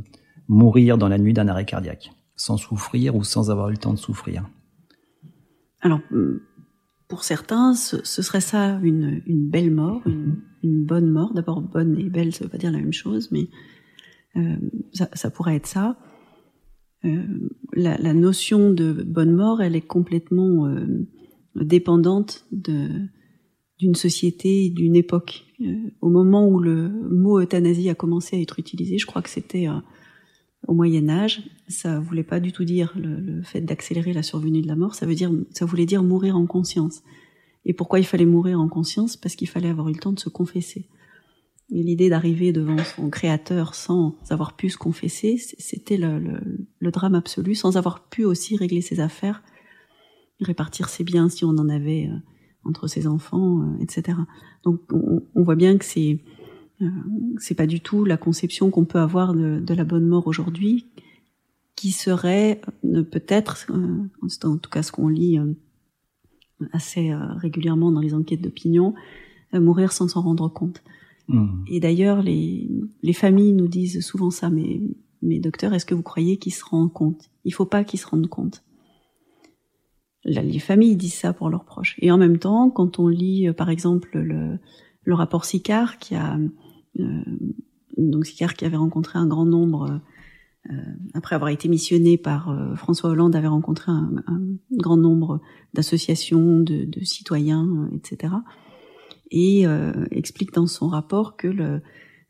mourir dans la nuit d'un arrêt cardiaque, sans souffrir ou sans avoir eu le temps de souffrir Alors, hmm, pour certains, ce, serait ça une, belle mort, une, bonne mort. D'abord, bonne et belle, ça ne veut pas dire la même chose, mais euh, ça, pourrait être ça. Euh, la, notion de bonne mort, elle est complètement dépendante d'une société, d'une époque. Euh, au moment où le mot euthanasie a commencé à être utilisé, je crois que c'était euh, au Moyen Âge, ça voulait pas du tout dire le, fait d'accélérer la survenue de la mort, ça veut dire, ça voulait dire mourir en conscience. Et pourquoi il fallait mourir en conscience? Parce qu'il fallait avoir eu le temps de se confesser. Et l'idée d'arriver devant son créateur sans avoir pu se confesser, c'était le, le, drame absolu, sans avoir pu aussi régler ses affaires répartir ses biens si on en avait euh, entre ses enfants, euh, etc. Donc on, voit bien que c'est c'est pas du tout la conception qu'on peut avoir de, de, la bonne mort aujourd'hui, qui serait peut-être, en tout cas ce qu'on lit assez régulièrement dans les enquêtes d'opinion, mourir sans s'en rendre compte. Mmh. Et d'ailleurs, les, les familles nous disent souvent ça, mais, mais docteur, est-ce que vous croyez qu'ils se rendent compte? Il faut pas qu'ils se rendent compte les familles disent ça pour leurs proches. Et en même temps, quand on lit, euh, par exemple, le, le rapport Sicard, qui a euh, donc Sicard qui avait rencontré un grand nombre, euh, après avoir été missionné par François Hollande, avait rencontré un, grand nombre d'associations, de, de, citoyens, etc. Et explique dans son rapport que le,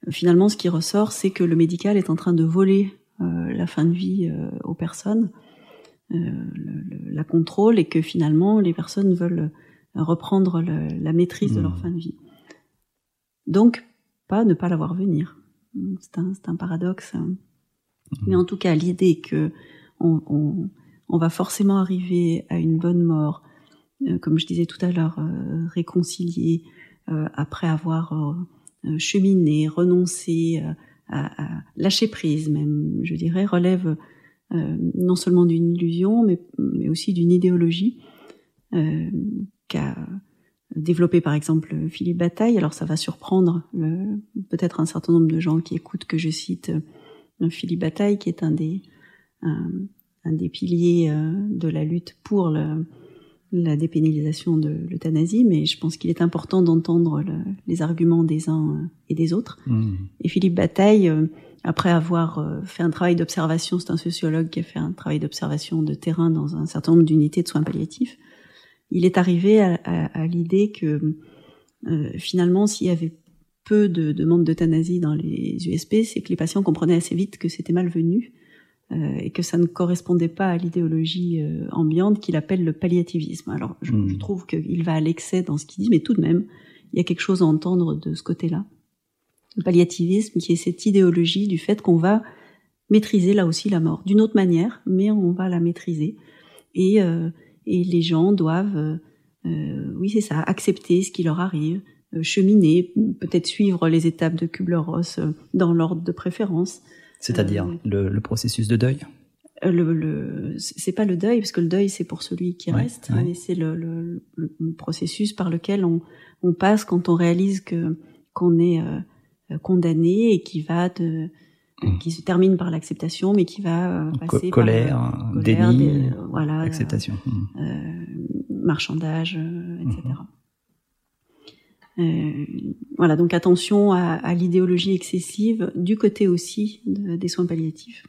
finalement, ce qui ressort, c'est que le médical est en train de voler la fin de vie aux personnes euh, la contrôle et que finalement les personnes veulent reprendre la maîtrise de leur mmh. fin de vie. Donc, pas ne pas la voir venir. C'est un, un, paradoxe. Hein. Mmh. Mais en tout cas, l'idée que on, on, on, va forcément arriver à une bonne mort, euh, comme je disais tout à l'heure, euh, réconcilié après avoir cheminé, renoncé, à, à, lâcher prise même, je dirais, relève euh, non seulement d'une illusion, mais, mais aussi d'une idéologie euh, qu'a développé par exemple Philippe Bataille. Alors ça va surprendre peut-être un certain nombre de gens qui écoutent que je cite euh, Philippe Bataille, qui est un des, un, des piliers de la lutte pour le, la dépénalisation de l'euthanasie, mais je pense qu'il est important d'entendre les arguments des uns et des autres. Mmh. Et Philippe Bataille après avoir euh, fait un travail d'observation, c'est un sociologue qui a fait un travail d'observation de terrain dans un certain nombre d'unités de soins palliatifs, il est arrivé à, à, l'idée que euh, finalement, s'il y avait peu de demandes d'euthanasie dans les USP, c'est que les patients comprenaient assez vite que c'était malvenu euh, et que ça ne correspondait pas à l'idéologie euh, ambiante qu'il appelle le palliativisme. Alors, je, je hmm. trouve qu'il va à l'excès dans ce qu'il dit, mais tout de même, il y a quelque chose à entendre de ce côté-là le palliativisme, qui est cette idéologie du fait qu'on va maîtriser là aussi la mort, d'une autre manière, mais on va la maîtriser. Et, euh, et les gens doivent, euh, euh oui c'est ça, accepter ce qui leur arrive, euh, cheminer, peut-être suivre les étapes de Kubler-Ross dans l'ordre de préférence. C'est-à-dire le, le, processus de deuil? le, le c'est pas le deuil parce que le deuil c'est pour celui qui reste mais c'est le, le, processus par lequel on, on passe quand on réalise que qu'on est euh, condamné et qui va de mmh. qui se termine par l'acceptation, mais qui va euh, passer colère, par colère, déni, voilà, acceptation, euh, marchandage, etc. Mmh. voilà, donc attention à, à l'idéologie excessive du côté aussi des soins palliatifs.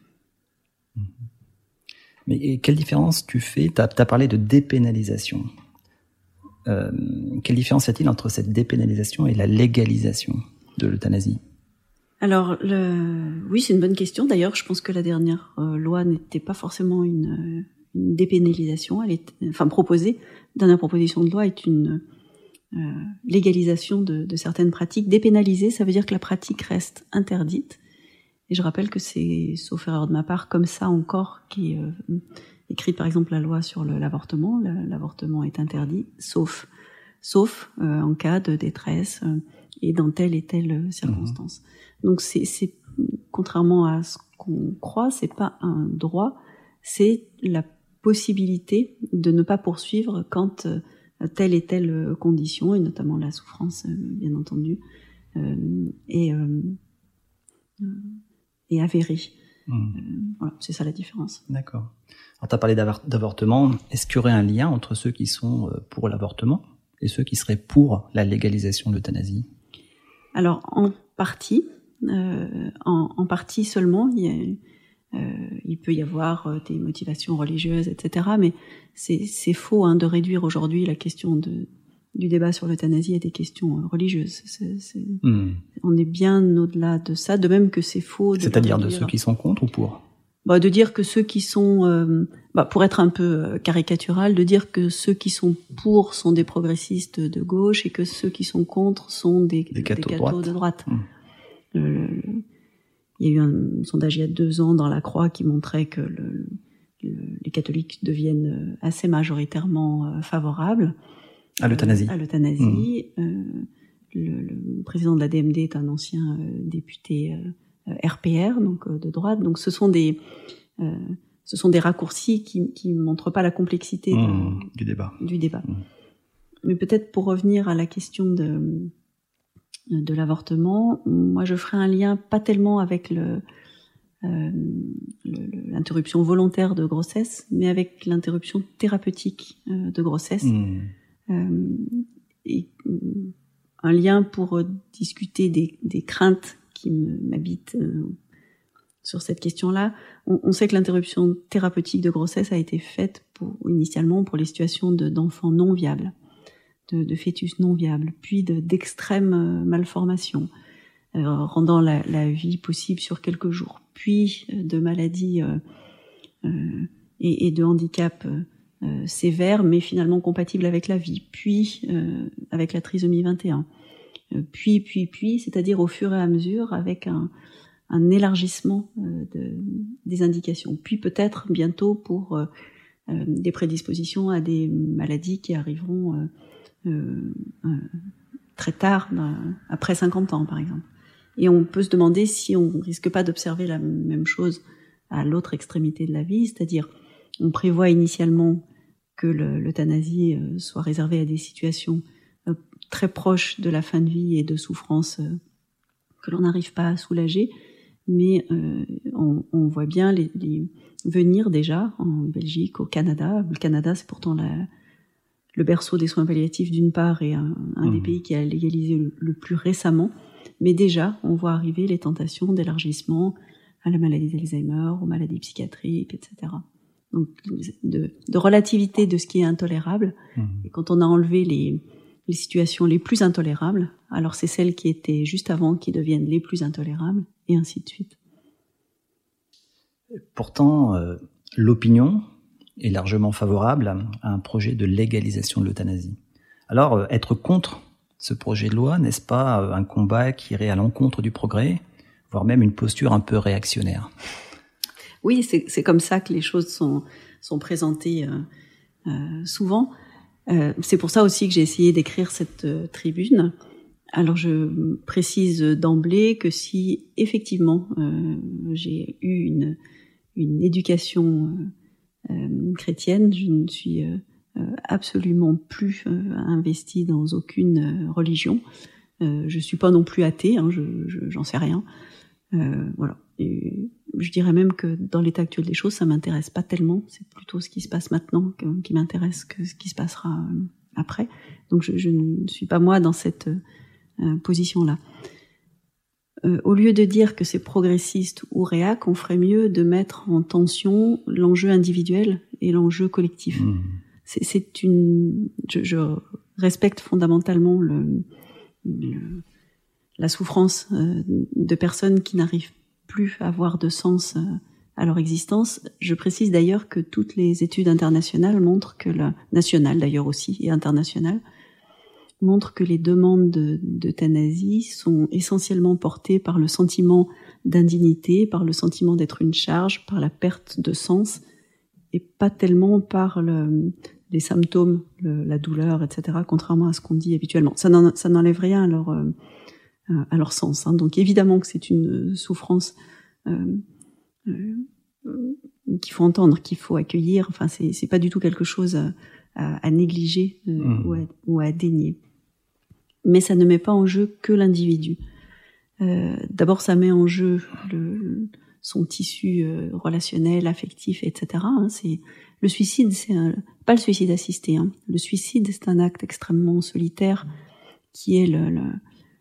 Mais quelle différence tu fais Tu as, as, parlé de dépénalisation. Euh, quelle différence y a-t-il entre cette dépénalisation et la légalisation de l'euthanasie? Alors, le... oui, c'est une bonne question. D'ailleurs, je pense que la dernière euh, loi n'était pas forcément une, une, dépénalisation. Elle est, enfin, proposée. La dernière proposition de loi est une légalisation de, de, certaines pratiques. Dépénaliser, ça veut dire que la pratique reste interdite. Et je rappelle que c'est, sauf erreur de ma part, comme ça encore qui est écrite par exemple la loi sur l'avortement. L'avortement est interdit, sauf sauf en cas de détresse et dans telle et telle circonstance. Mmh. Donc c'est contrairement à ce qu'on croit, c'est pas un droit, c'est la possibilité de ne pas poursuivre quand euh, telle et telle condition, et notamment la souffrance, euh, bien entendu, euh, est, est avérée. Hmm. voilà, c'est ça la différence. D'accord. Alors, tu as parlé d'avortement. Est-ce qu'il y aurait un lien entre ceux qui sont pour l'avortement et ceux qui seraient pour la légalisation de l'euthanasie? Alors, en partie, en, en, partie seulement. Il, y a, euh, il, peut y avoir euh, des motivations religieuses, etc. Mais c'est faux hein, de réduire aujourd'hui la question de, du débat sur l'euthanasie à des questions religieuses. Hmm. On est bien au-delà de ça, de même que c'est faux. C'est-à-dire de, ceux qui sont contre ou pour? Bah, De dire que ceux qui sont, bah, pour être un peu caricatural, de dire que ceux qui sont pour sont des progressistes de gauche et que ceux qui sont contre sont des, des cathos, de droite. Hmm il y a eu un sondage il y a deux ans dans la Croix qui montrait que le, les catholiques deviennent assez majoritairement euh, favorables à l'euthanasie. à l'euthanasie. Mmh. Euh, le, président de la DMD est un ancien euh, député RPR, donc de droite. Donc ce sont des ce sont des raccourcis qui qui montrent pas la complexité mmh, du débat. Du débat. Mmh. Mais peut-être pour revenir à la question de de l'avortement, moi je ferai un lien pas tellement avec le euh, l'interruption volontaire de grossesse, mais avec l'interruption thérapeutique euh, de grossesse. Mmh. Euh, et un lien pour discuter des, des craintes qui m'habitent sur cette question-là. On, on, sait que l'interruption thérapeutique de grossesse a été faite pour, initialement pour les situations d'enfants non viables de, fœtus non viables, puis d'extrêmes euh, malformations, euh, rendant la, vie possible sur quelques jours, puis euh, de maladies et, de handicaps sévères, mais finalement compatibles avec la vie, puis avec la trisomie 21, puis, puis, puis, c'est-à-dire au fur et à mesure avec un, élargissement des indications, puis peut-être bientôt pour des prédispositions à des maladies qui arriveront très tard, après 50 ans par exemple. Et on peut se demander si on risque pas d'observer la même chose à l'autre extrémité de la vie, c'est-à-dire on prévoit initialement que l'euthanasie euh, soit réservée à des situations très proches de la fin de vie et de souffrance que l'on n'arrive pas à soulager, mais on, voit bien les, venir déjà en Belgique, au Canada. Le Canada, c'est pourtant la, le berceau des soins palliatifs d'une part et un, des mmh. pays qui a légalisé le, plus récemment. Mais déjà, on voit arriver les tentations d'élargissement à la maladie d'Alzheimer, aux maladies psychiatriques, etc. Donc, de, relativité de ce qui est intolérable. Mmh. Et quand on a enlevé les, situations les plus intolérables, alors c'est celles qui étaient juste avant qui deviennent les plus intolérables, et ainsi de suite. Pourtant, euh, l'opinion, est largement favorable à un projet de légalisation de l'euthanasie. Alors, euh, être contre ce projet de loi, n'est-ce pas euh, un combat qui irait à l'encontre du progrès, voire même une posture un peu réactionnaire? Oui, c'est comme ça que les choses sont, sont présentées euh, souvent. c'est pour ça aussi que j'ai essayé d'écrire cette tribune. Alors je précise d'emblée que si effectivement j'ai eu une, une éducation chrétienne, je ne suis euh, euh, absolument plus investie dans aucune religion. je suis pas non plus athée, hein, je, j'en sais rien. voilà. Je dirais même que dans l'état actuel des choses, ça m'intéresse pas tellement. C'est plutôt ce qui se passe maintenant qui m'intéresse que ce qui se passera après. Donc je, je, ne suis pas moi dans cette position-là. Euh, au lieu de dire que c'est progressiste ou réac, on ferait mieux de mettre en tension l'enjeu individuel et l'enjeu collectif. Mmh. C'est une, je, respecte fondamentalement le, la souffrance euh, de personnes qui n'arrivent plus à avoir de sens euh, à leur existence. Je précise d'ailleurs que toutes les études internationales montrent que la nationale d'ailleurs aussi et internationale montre que les demandes d'euthanasie sont essentiellement portées par le sentiment d'indignité, par le sentiment d'être une charge, par la perte de sens, et pas tellement par le, les symptômes, la douleur, etc., contrairement à ce qu'on dit habituellement. Ça n'enlève rien à leur, euh, à leur sens. Hein. Donc évidemment que c'est une souffrance euh, euh, qu'il faut entendre, qu'il faut accueillir. Enfin, c'est pas du tout quelque chose à, à, négliger mmh. ou, à, ou, à, dénier. Mais ça ne met pas en jeu que l'individu. D'abord, ça met en jeu le, son tissu relationnel, affectif, etc. Hein. C'est le suicide, c'est pas le suicide assisté. Hein. Le suicide, c'est un acte extrêmement solitaire qui est le,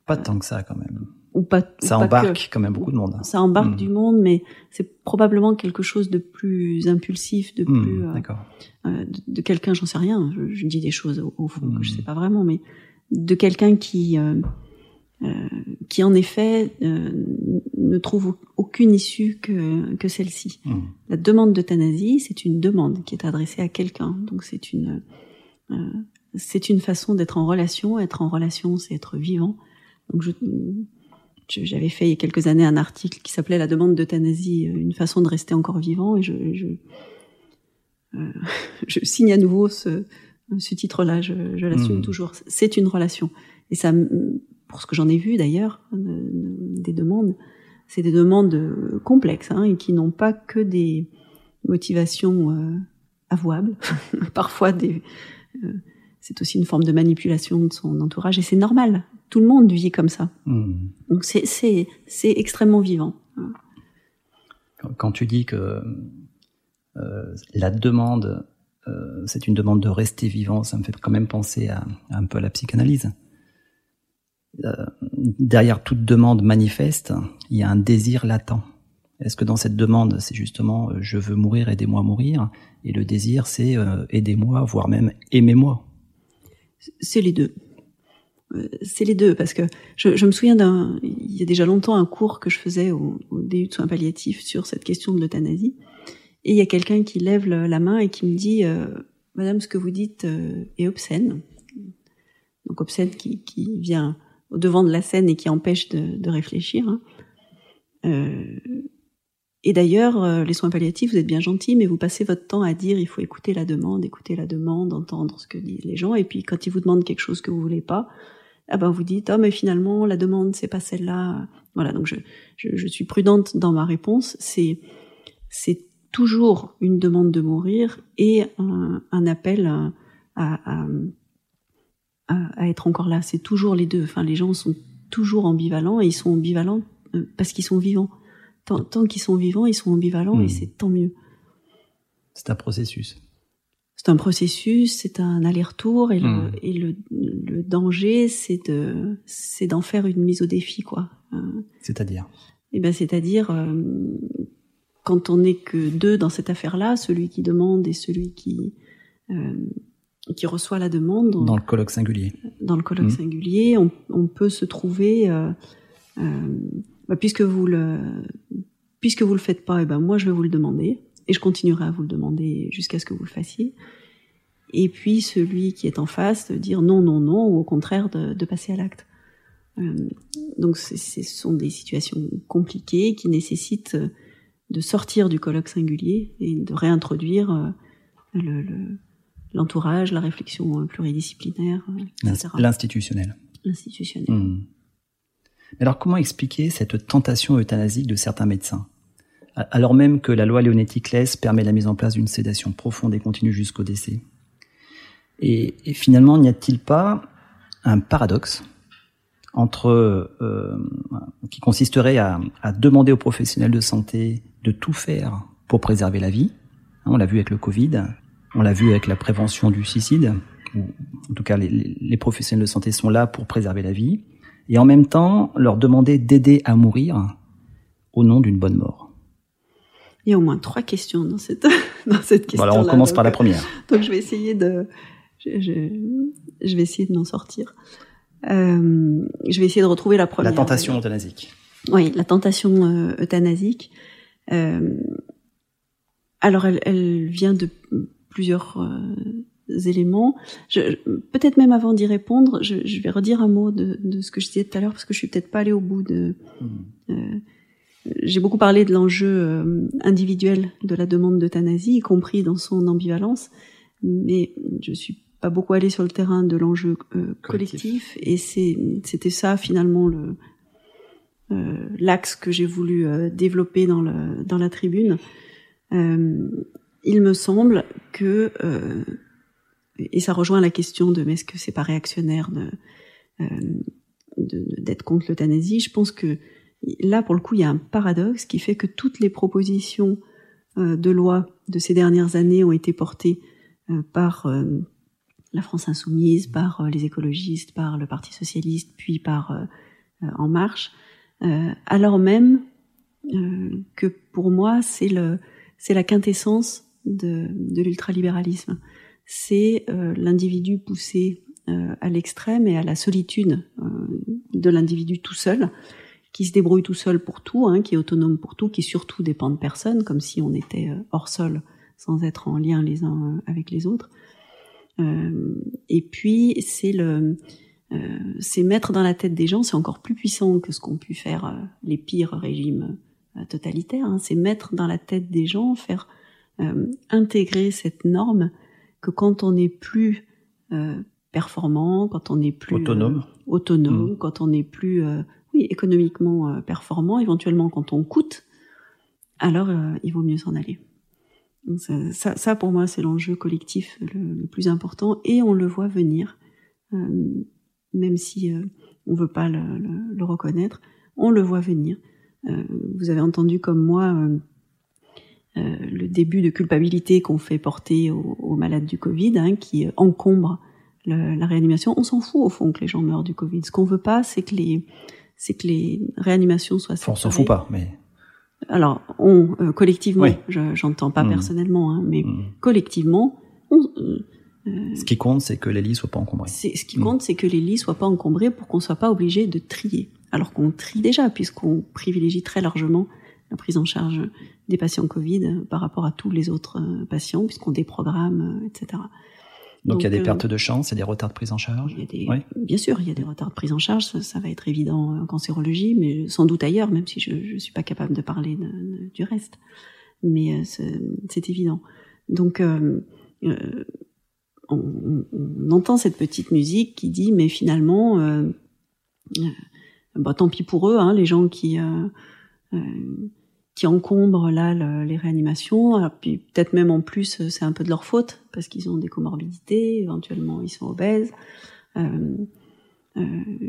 pas tant que ça quand même. Ou pas. Ça embarque quand même beaucoup de monde. Ça embarque hmm. du monde, mais c'est probablement quelque chose de plus impulsif, de hmm, plus. Euh. Euh, de, quelqu'un, j'en sais rien. Je, dis des choses au, fond que je sais pas vraiment, mais de quelqu'un qui euh, euh, qui en effet euh, ne trouve aucune issue que, que celle-ci. Mmh. La demande d'euthanasie, c'est une demande qui est adressée à quelqu'un. Donc c'est une euh, c'est une façon d'être en relation. Être en relation, c'est être vivant. Donc je j'avais fait il y a quelques années un article qui s'appelait La demande d'euthanasie, une façon de rester encore vivant, et je je, euh, je signe à nouveau ce, ce titre-là. Je, je l'assume mmh. toujours. C'est une relation, et ça pour ce que j'en ai vu d'ailleurs, des demandes, c'est des demandes complexes hein, et qui n'ont pas que des motivations euh, avouables. Parfois, des, euh, c'est aussi une forme de manipulation de son entourage et c'est normal. Tout le monde vit comme ça. Hmm. Donc c'est c'est c'est extrêmement vivant. Quand, tu dis que euh, la demande, euh, c'est une demande de rester vivant, ça me fait quand même penser à, un peu à la psychanalyse. Euh, derrière toute demande manifeste, il y a un désir latent. Est-ce que dans cette demande, c'est justement euh, je veux mourir, aidez-moi à mourir, et le désir, c'est aidez-moi, voire même aimez-moi C'est les deux. C'est les deux, parce que je, me souviens d'un, il y a déjà longtemps un cours que je faisais au, au DU de soins palliatifs sur cette question de l'euthanasie, et il y a quelqu'un qui lève la main et qui me dit, Madame, ce que vous dites est obscène. Donc obscène qui, vient au devant de la scène et qui empêche de, réfléchir. Hein. Euh, et d'ailleurs, euh, les soins palliatifs, vous êtes bien gentils, mais vous passez votre temps à dire il faut écouter la demande, écouter la demande, entendre ce que disent les gens. Et puis quand ils vous demandent quelque chose que vous voulez pas, ah ben vous dites oh mais finalement la demande c'est pas celle-là. Voilà donc je, suis prudente dans ma réponse. C'est c'est toujours une demande de mourir et un, un appel à, à à, être encore là. C'est toujours les deux. Enfin, les gens sont toujours ambivalents et ils sont ambivalents euh, parce qu'ils sont vivants. Tant, tant qu'ils sont vivants, ils sont ambivalents et hmm. c'est tant mieux. C'est un processus. C'est un processus, c'est un aller-retour et, le, hmm. et le, le, danger, c'est de, c'est d'en faire une mise au défi, quoi. Euh, c'est-à-dire? Eh ben, c'est-à-dire euh, quand on n'est que deux dans cette affaire-là, celui qui demande et celui qui qui reçoit la demande. Dans le colloque singulier. Dans le colloque mmh. singulier, on, on, peut se trouver, euh, euh, bah, puisque vous le, puisque vous le faites pas, et eh ben moi je vais vous le demander et je continuerai à vous le demander jusqu'à ce que vous le fassiez. Et puis celui qui est en face de dire non, non, non, ou au contraire de, de passer à l'acte. Euh, donc ce sont des situations compliquées qui nécessitent de sortir du colloque singulier et de réintroduire euh, le, le l'entourage, la réflexion euh, pluridisciplinaire, euh, etc. L'institutionnel. L'institutionnel. Hmm. Alors comment expliquer cette tentation euthanasique de certains médecins? Alors même que la loi laisse permet la mise en place d'une sédation profonde et continue jusqu'au décès et, finalement, n'y a-t-il pas un paradoxe? Entre euh, qui consisterait à, à, demander aux professionnels de santé de tout faire pour préserver la vie hein, On l'a vu avec le Covid, on l'a vu avec la prévention du suicide. En tout cas, les, professionnels de santé sont là pour préserver la vie. Et en même temps, leur demander d'aider à mourir au nom d'une bonne mort. Il y a au moins trois questions dans cette, dans cette question. Voilà, on commence par la première. Donc je vais essayer de, je, je, vais essayer de m'en sortir. Euh, je vais essayer de retrouver la première. La tentation euthanasique. Oui, la tentation euh, euthanasique. Euh, alors elle, elle, vient de plusieurs éléments. Peut-être même avant d'y répondre, je, vais redire un mot de, ce que je disais tout à l'heure parce que je suis peut-être pas allée au bout de. Mmh. Euh, j'ai beaucoup parlé de l'enjeu euh, individuel de la demande d'euthanasie, y compris dans son ambivalence, mais je suis pas beaucoup allée sur le terrain de l'enjeu euh, collectif. et c'était ça finalement le l'axe que j'ai voulu développer dans le dans la tribune. il me semble que et ça rejoint la question de mais est-ce que c'est pas réactionnaire euh, de d'être contre l'euthanasie? Je pense que là, pour le coup, il y a un paradoxe qui fait que toutes les propositions euh, de loi de ces dernières années ont été portées euh, par la France insoumise, par les écologistes, par le Parti socialiste, puis par En Marche, alors même que pour moi, c'est la quintessence de, de l'ultralibéralisme c'est euh, l'individu poussé euh, à l'extrême et à la solitude euh, de l'individu tout seul, qui se débrouille tout seul pour tout, hein, qui est autonome pour tout, qui surtout dépend de personne, comme si on était hors sol, sans être en lien les uns avec les autres. Et puis c'est le c'est mettre dans la tête des gens, c'est encore plus puissant que ce qu'ont pu faire les pires régimes totalitaires. Hein, c'est mettre dans la tête des gens, faire intégrer cette norme que quand on n'est plus euh, performant, quand on n'est plus autonome, euh, autonome, mm. quand on n'est plus euh, oui économiquement performant, éventuellement quand on coûte, alors il vaut mieux s'en aller. Ça, ça, pour moi, c'est l'enjeu collectif le, plus important et on le voit venir, même si on veut pas le, le, reconnaître, on le voit venir. vous avez entendu comme moi euh, le début de culpabilité qu'on fait porter aux, malades du Covid, hein, qui encombre la réanimation. On s'en fout au fond que les gens meurent du Covid. Ce qu'on veut pas, c'est que les c'est que les réanimations soient on s'en fout pas, mais alors on euh, collectivement, j'entends pas mmh. personnellement, hein, mais mmh. collectivement, euh, ce qui compte, c'est que les lits soient pas encombrés. Ce qui compte, c'est que les lits soient pas encombrés pour qu'on soit pas obligé de trier. Alors qu'on trie déjà, puisqu'on privilégie très largement la prise en charge des patients Covid par rapport à tous les autres euh, patients, puisqu'on déprogramme, euh, etc. Donc, il y a des euh, pertes de chance, il y a des retards de prise en charge Bien sûr, il y a des retards de prise en charge, ça, va être évident en cancérologie, mais sans doute ailleurs, même si je ne suis pas capable de parler du reste. Mais c'est évident. Donc, on, entend cette petite musique qui dit, mais finalement, bah, tant pis pour eux, hein, les gens qui qui encombrent là les réanimations. puis peut-être même en plus, euh, c'est un peu de leur faute parce qu'ils ont des comorbidités, éventuellement ils sont obèses. Euh, euh,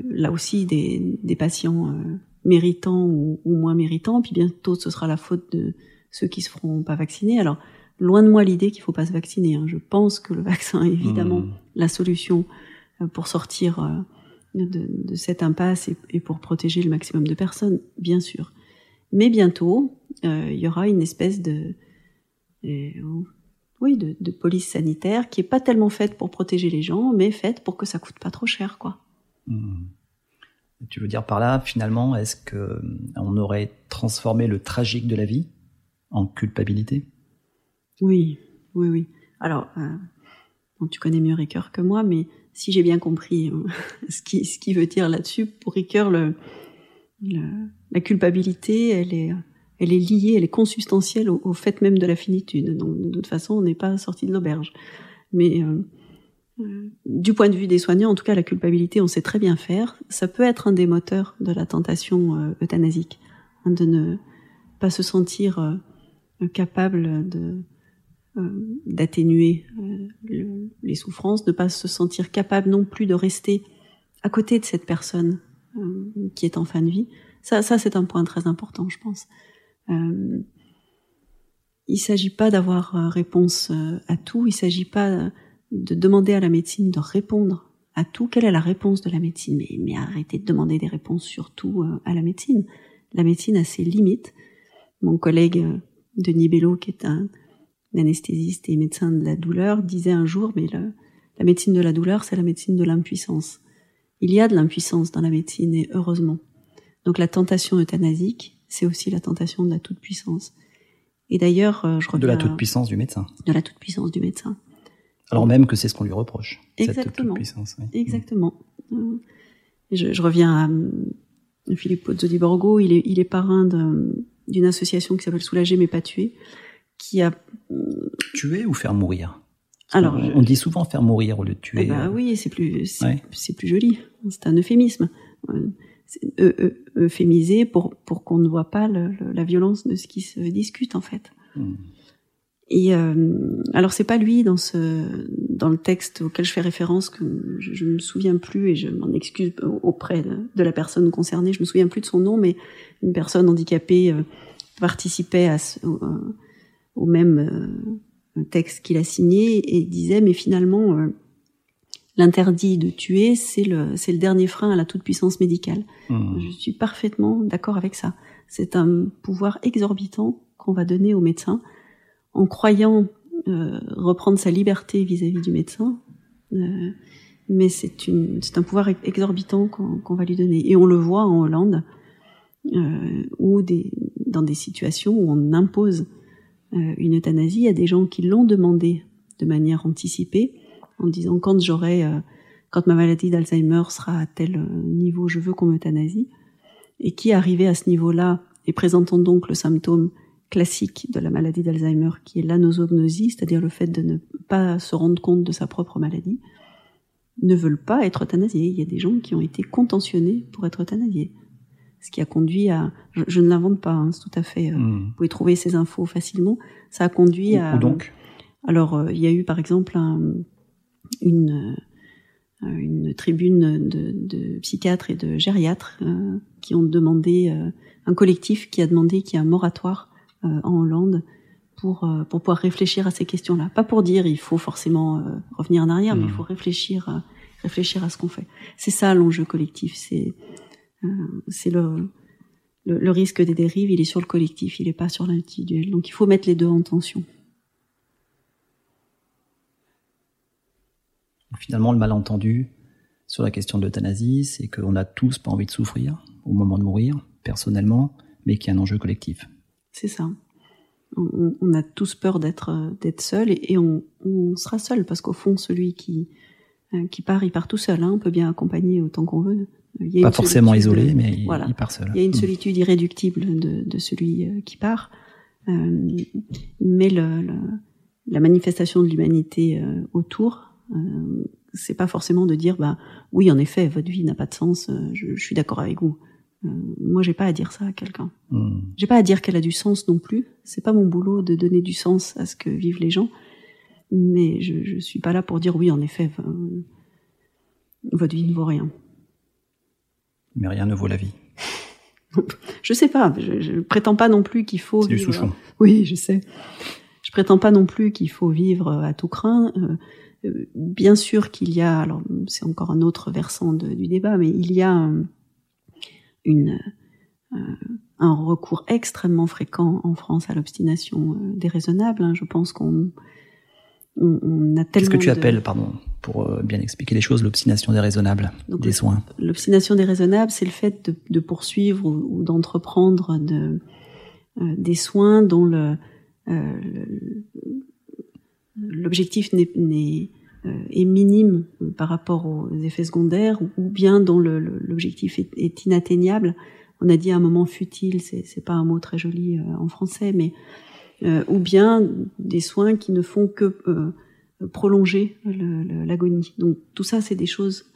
là aussi, des, des patients euh, méritants ou, ou, moins méritants. Puis bientôt, ce sera la faute de ceux qui se feront pas vacciner. Alors, loin de moi l'idée qu'il faut pas se vacciner. Hein. Je pense que le vaccin est évidemment mmh. la solution pour sortir de, de, cette impasse et, et pour protéger le maximum de personnes, bien sûr. Mais bientôt, il y aura une espèce de, euh, oui, de, police sanitaire qui est pas tellement faite pour protéger les gens, mais faite pour que ça coûte pas trop cher, quoi. Hmm. Tu veux dire par là, finalement, est-ce que euh, on aurait transformé le tragique de la vie en culpabilité? Oui, oui, oui. Alors, tu connais mieux Ricoeur que moi, mais si j'ai bien compris ce qui ce qui veut dire là-dessus, pour Ricoeur, le, la culpabilité, elle est, elle est liée, elle est consubstantielle au, fait même de la finitude. Donc, de toute façon, on n'est pas sorti de l'auberge. Mais euh, euh, du point de vue des soignants, en tout cas, la culpabilité, on sait très bien faire. Ça peut être un des moteurs de la tentation euh, euthanasique, hein, de ne pas se sentir capable de d'atténuer les souffrances, de ne pas se sentir capable non plus de rester à côté de cette personne euh, qui est en fin de vie. Ça, ça c'est un point très important, je pense. Euh, il s'agit pas d'avoir euh, réponse euh, à tout. Il s'agit pas de demander à la médecine de répondre à tout. Quelle est la réponse de la médecine? Mais, mais arrêtez de demander des réponses surtout à la médecine. La médecine a ses limites. Mon collègue Denis Bello, qui est un, anesthésiste et médecin de la douleur, disait un jour, mais la médecine de la douleur, c'est la médecine de l'impuissance. Il y a de l'impuissance dans la médecine et heureusement. Donc la tentation euthanasique, c'est aussi la tentation de la toute-puissance. Et d'ailleurs, euh, je reviens... De la toute-puissance du médecin. De la toute-puissance du médecin. Alors même que c'est ce qu'on lui reproche. Exactement. Cette Exactement. Je, je, reviens à Philippe Pozzo di Borgo, il est, il est parrain d'une association qui s'appelle Soulager mais pas tuer, qui a tuer ou faire mourir? Alors, on, dit souvent faire mourir au lieu de tuer. Eh ben, oui, c'est plus, c'est plus joli. C'est un euphémisme. Euh, euphémisé pour pour qu'on ne voit pas le, la violence de ce qui se discute en fait. Hmm. Et euh, alors c'est pas lui dans ce dans le texte auquel je fais référence que je, je me souviens plus et je m'en excuse auprès de, la personne concernée. Je me souviens plus de son nom, mais une personne handicapée euh, participait à ce, au, au, même euh, texte qu'il a signé et disait mais finalement euh, l'interdit de tuer c'est le c'est le dernier frein à la toute puissance médicale. Mmh. Je suis parfaitement d'accord avec ça. C'est un pouvoir exorbitant qu'on va donner aux médecins en croyant euh, reprendre sa liberté vis-à-vis du médecin, euh, mais c'est une, c'est un pouvoir exorbitant qu'on, va lui donner. Et on le voit en Hollande, euh, ou des, dans des situations où on impose euh, une euthanasie, a des gens qui l'ont demandé de manière anticipée, en disant quand j'aurai, euh, quand ma maladie d'Alzheimer sera à tel niveau, je veux qu'on m'euthanasie, et qui arrivé à ce niveau-là et présentant donc le symptôme classique de la maladie d'Alzheimer, qui est l'anosognosie, c'est-à-dire le fait de ne pas se rendre compte de sa propre maladie, ne veulent pas être euthanasiés. Il y a des gens qui ont été contentionnés pour être euthanasiés. Ce qui a conduit à, je, ne l'invente pas, hein, c'est tout à fait, euh, hmm. vous pouvez trouver ces infos facilement. Ça a conduit à. Où donc Alors, euh, il y a eu par exemple une, euh, une tribune de, de, psychiatres et de gériatres qui ont demandé, un collectif qui a demandé qu'il y ait un moratoire euh, en Hollande pour, euh, pour pouvoir réfléchir à ces questions-là. Pas pour dire il faut forcément euh, revenir en arrière, mais il mmh. faut réfléchir, réfléchir à ce qu'on fait. C'est ça l'enjeu collectif. C'est c'est le, le, risque des dérives, il est sur le collectif, il n'est pas sur l'individuel. Donc il faut mettre les deux en tension. Finalement, le malentendu sur la question de l'euthanasie, c'est qu'on n'a tous pas envie de souffrir au moment de mourir, personnellement, mais qu'il y a un enjeu collectif. C'est ça. On, a tous peur d'être euh, d'être seul et, on, sera seul parce qu'au fond celui qui euh, qui part il part tout seul. Hein. On peut bien accompagner autant qu'on veut. Il Pas forcément isolé, mais il, il, part seul. Il y a une mm. solitude irréductible de, de celui euh, qui part, mais le, la manifestation de l'humanité autour, c'est pas forcément de dire bah oui en effet votre vie n'a pas de sens. je, je suis d'accord avec vous. Euh, moi, j'ai pas à dire ça à quelqu'un. Hmm. J'ai pas à dire qu'elle a du sens non plus. C'est pas mon boulot de donner du sens à ce que vivent les gens. Mais je, je suis pas là pour dire oui, en effet, votre vie ne vaut rien. Mais rien ne vaut la vie. je sais pas. Je, je prétends pas non plus qu'il faut. C'est du Souchon. Oui, je sais. Je prétends pas non plus qu'il faut vivre à tout craint. Euh, euh, bien sûr qu'il y a, alors c'est encore un autre versant du débat, mais il y a une, euh, un recours extrêmement fréquent en France à l'obstination euh, déraisonnable. Hein. Je pense qu'on on, a tellement. Qu'est-ce que tu appelles, pardon, pour euh, bien expliquer les choses, l'obstination déraisonnable des soins? L'obstination déraisonnable, c'est le fait de, de poursuivre ou, d'entreprendre de, des soins dont le, l'objectif n'est euh, est minime par rapport aux effets secondaires ou bien dont l'objectif est, inatteignable. On a dit un moment futile, c'est pas un mot très joli euh, en français, mais euh, ou bien des soins qui ne font que prolonger l'agonie. Donc tout ça, c'est des choses.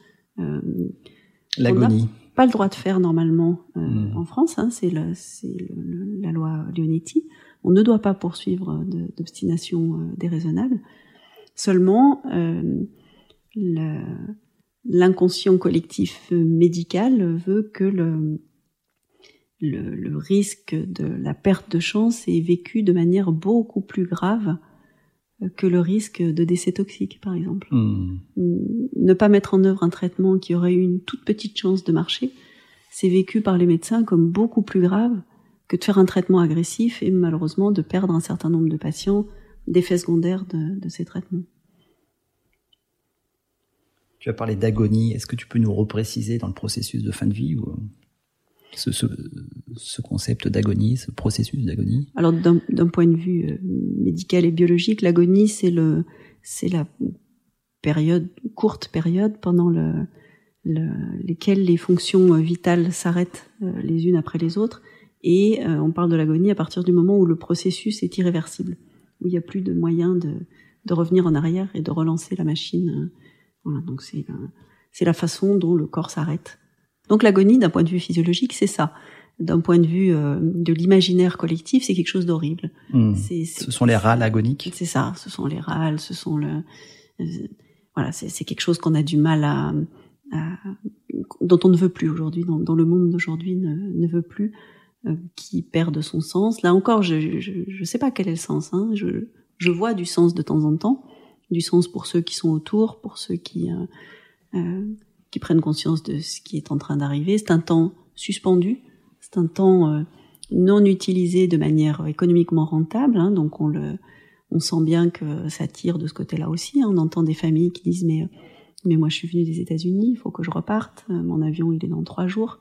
l'agonie. Pas le droit de faire normalement hmm. en France, hein, c'est la loi Leonetti. On ne doit pas poursuivre d'obstination déraisonnable. Seulement, euh, l'inconscient collectif médical veut que le, le, risque de la perte de chance est vécu de manière beaucoup plus grave que le risque de décès toxique, par exemple. Hmm. Ne pas mettre en œuvre un traitement qui aurait eu une toute petite chance de marcher, c'est vécu par les médecins comme beaucoup plus grave que de faire un traitement agressif et malheureusement de perdre un certain nombre de patients d'effets secondaires de, ces traitements. Tu as parlé d'agonie. Est-ce que tu peux nous repréciser dans le processus de fin de vie ou euh, ce, ce, concept d'agonie, ce processus d'agonie? Alors d'un point de vue euh, médical et biologique, l'agonie c'est le c'est la période, courte période pendant le, lesquelles les fonctions vitales s'arrêtent les unes après les autres. Et on parle de l'agonie à partir du moment où le processus est irréversible, où il n'y a plus de moyen de, de revenir en arrière et de relancer la machine. Voilà, donc c'est c'est la façon dont le corps s'arrête. Donc l'agonie, d'un point de vue physiologique, c'est ça. D'un point de vue euh, de l'imaginaire collectif, c'est quelque chose d'horrible. Hmm. Ce sont les râles agoniques? C'est ça. Ce sont les râles. Ce sont le. Euh, voilà, c'est quelque chose qu'on a du mal à, à, dont on ne veut plus aujourd'hui, dont, dont, le monde d'aujourd'hui ne, ne, veut plus, qui perd de son sens. Là encore, je ne sais pas quel est le sens. Hein. Je, je vois du sens de temps en temps, du sens pour ceux qui sont autour, pour ceux qui euh, euh, qui prennent conscience de ce qui est en train d'arriver. C'est un temps suspendu, c'est un temps euh, non utilisé de manière économiquement rentable, hein, donc on le, on sent bien que ça tire de ce côté-là aussi. Hein. On entend des familles qui disent mais mais moi je suis venu des États-Unis, il faut que je reparte. Euh, mon avion il est dans trois jours.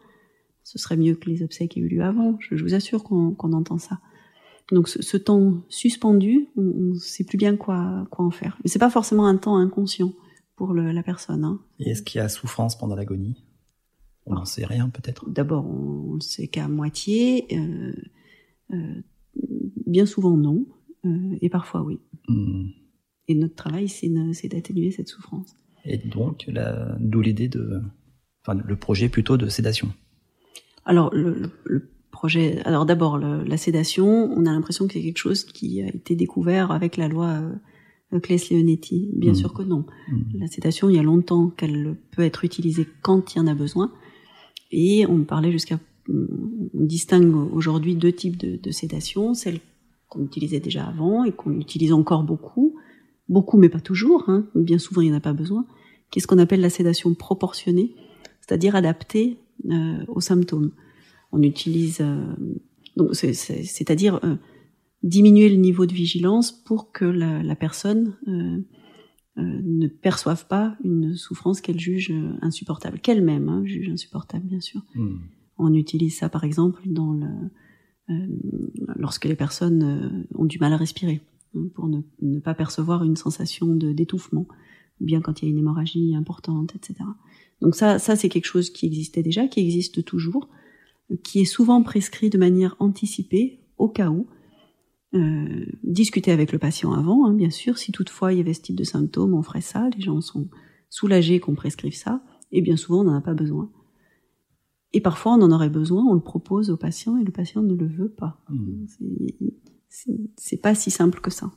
Ce serait mieux que les obsèques aient eu lieu avant. Je, vous assure qu'on entend ça. Donc ce, ce temps suspendu, on, ne sait plus bien quoi quoi en faire. Mais c'est pas forcément un temps inconscient pour la personne. Hein. Et est-ce qu'il y a souffrance pendant l'agonie? On n'en sait rien peut-être? D'abord, on ne sait qu'à moitié. Euh, euh, bien souvent non, euh, et parfois oui. Hmm. Et notre travail, c'est d'atténuer cette souffrance. Et donc, d'où l'idée de, enfin, le projet plutôt de sédation? Alors, le, projet, alors d'abord, la sédation, on a l'impression que c'est quelque chose qui a été découvert avec la loi Claes Leonetti Bien mm. sûr que non. Mm. La sédation, il y a longtemps qu'elle peut être utilisée quand il y en a besoin. Et on parlait jusqu'à, on distingue aujourd'hui deux types de, de sédation, celle qu'on utilisait déjà avant et qu'on utilise encore beaucoup, beaucoup mais pas toujours. Hein. Bien souvent, il n'y en a pas besoin. Qu'est-ce qu'on appelle la sédation proportionnée, c'est-à-dire adaptée euh, aux symptômes. On utilise, euh, donc c'est-à-dire euh, diminuer le niveau de vigilance pour que la, la personne euh, euh, ne perçoive pas une souffrance qu'elle juge euh, insupportable, qu'elle-même hein, juge insupportable, bien sûr. Hmm. On utilise ça, par exemple, dans le, euh, lorsque les personnes euh, ont du mal à respirer, hein, pour ne, ne, pas percevoir une sensation de d'étouffement, ou bien quand il y a une hémorragie importante, etc. Donc ça, ça c'est quelque chose qui existait déjà, qui existe toujours, qui est souvent prescrit de manière anticipée, au cas où, euh, discuter avec le patient avant, hein, bien sûr. Si toutefois il y avait ce type de symptômes, on ferait ça. Les gens sont soulagés qu'on prescrive ça. Et bien souvent, on n'en a pas besoin. Et parfois, on en aurait besoin, on le propose au patient et le patient ne le veut pas. Mmh. C'est pas si simple que ça.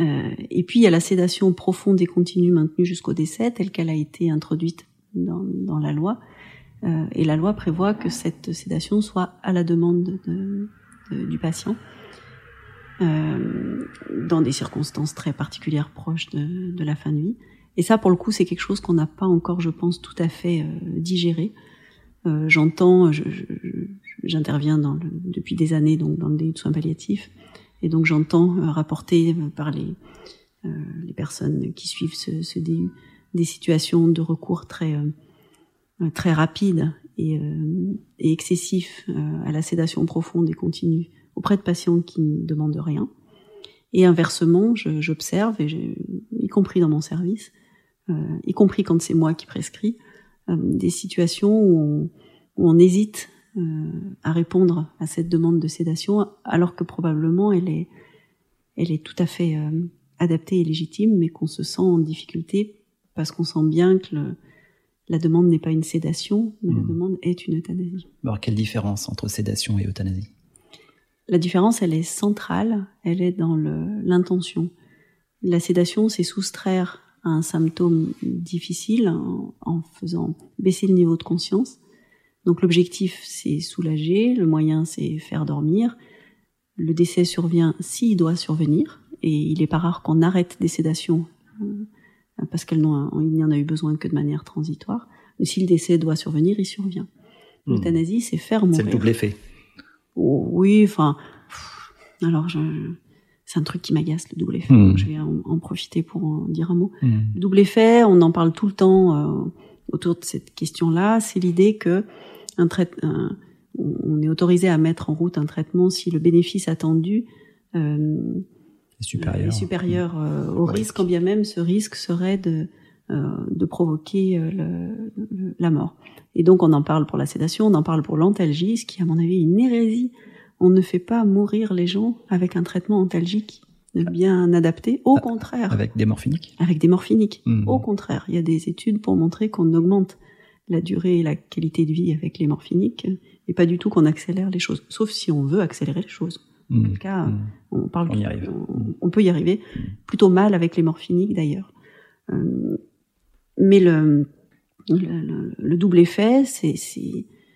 Euh, et puis, il y a la sédation profonde et continue maintenue jusqu'au décès, telle qu'elle a été introduite dans, dans la loi. Euh, et la loi prévoit que cette sédation soit à la demande de, du patient, euh, dans des circonstances très particulières proches de, de, la fin de vie. Et ça, pour le coup, c'est quelque chose qu'on n'a pas encore, je pense, tout à fait digéré. Euh, J'entends, j'interviens dans le, depuis des années donc dans le DU de soins palliatifs, et donc j'entends euh, rapporter euh, par les, les personnes qui suivent ce, ce DU des situations de recours très très rapides et, euh, et excessif euh, à la sédation profonde et continue auprès de patients qui ne demandent rien. Et inversement, j'observe, y compris dans mon service, euh, y compris quand c'est moi qui prescris, euh, des situations où on, où on hésite euh, à répondre à cette demande de sédation, alors que probablement elle est, elle est tout à fait euh, adaptée et légitime, mais qu'on se sent en difficulté parce qu'on sent bien que le, la demande n'est pas une sédation, mais la hmm. demande est une euthanasie. Alors, quelle différence entre sédation et euthanasie? La différence, elle est centrale, elle est dans l'intention. La sédation, c'est soustraire à un symptôme difficile en, en faisant baisser le niveau de conscience. Donc l'objectif, c'est soulager, le moyen, c'est faire dormir. Le décès survient s'il doit survenir, et il n'est pas rare qu'on arrête des sédations euh, parce qu'il n'y en a eu besoin que de manière transitoire. Mais si le décès doit survenir, il survient. Hmm. L'euthanasie, c'est faire mourir. C'est le double effet. Oh, oui, enfin, alors c'est un truc qui m'agace le double effet. Hmm. je vais en, profiter pour en dire un mot. Hmm. Le double effet, on en parle tout le temps euh, autour de cette question-là. C'est l'idée que un un, on est autorisé à mettre en route un traitement si le bénéfice attendu euh, supérieur, supérieur au risque, quand bien même ce risque serait de, de provoquer la mort. Et donc on en parle pour la sédation, on en parle pour l'antalgie, ce qui est à mon avis une hérésie. On ne fait pas mourir les gens avec un traitement antalgique bien adapté. Au contraire. Avec des morphiniques Avec des morphiniques. Mmh. Au contraire, il y a des études pour montrer qu'on augmente la durée et la qualité de vie avec les morphiniques et pas du tout qu'on accélère les choses. Sauf si on veut accélérer les choses. Mmh. En tout cas, mmh. on parle. On y arrive. On, peut y arriver. Plutôt mal avec les morphiniques d'ailleurs. Euh, mais le, le, double effet, c'est,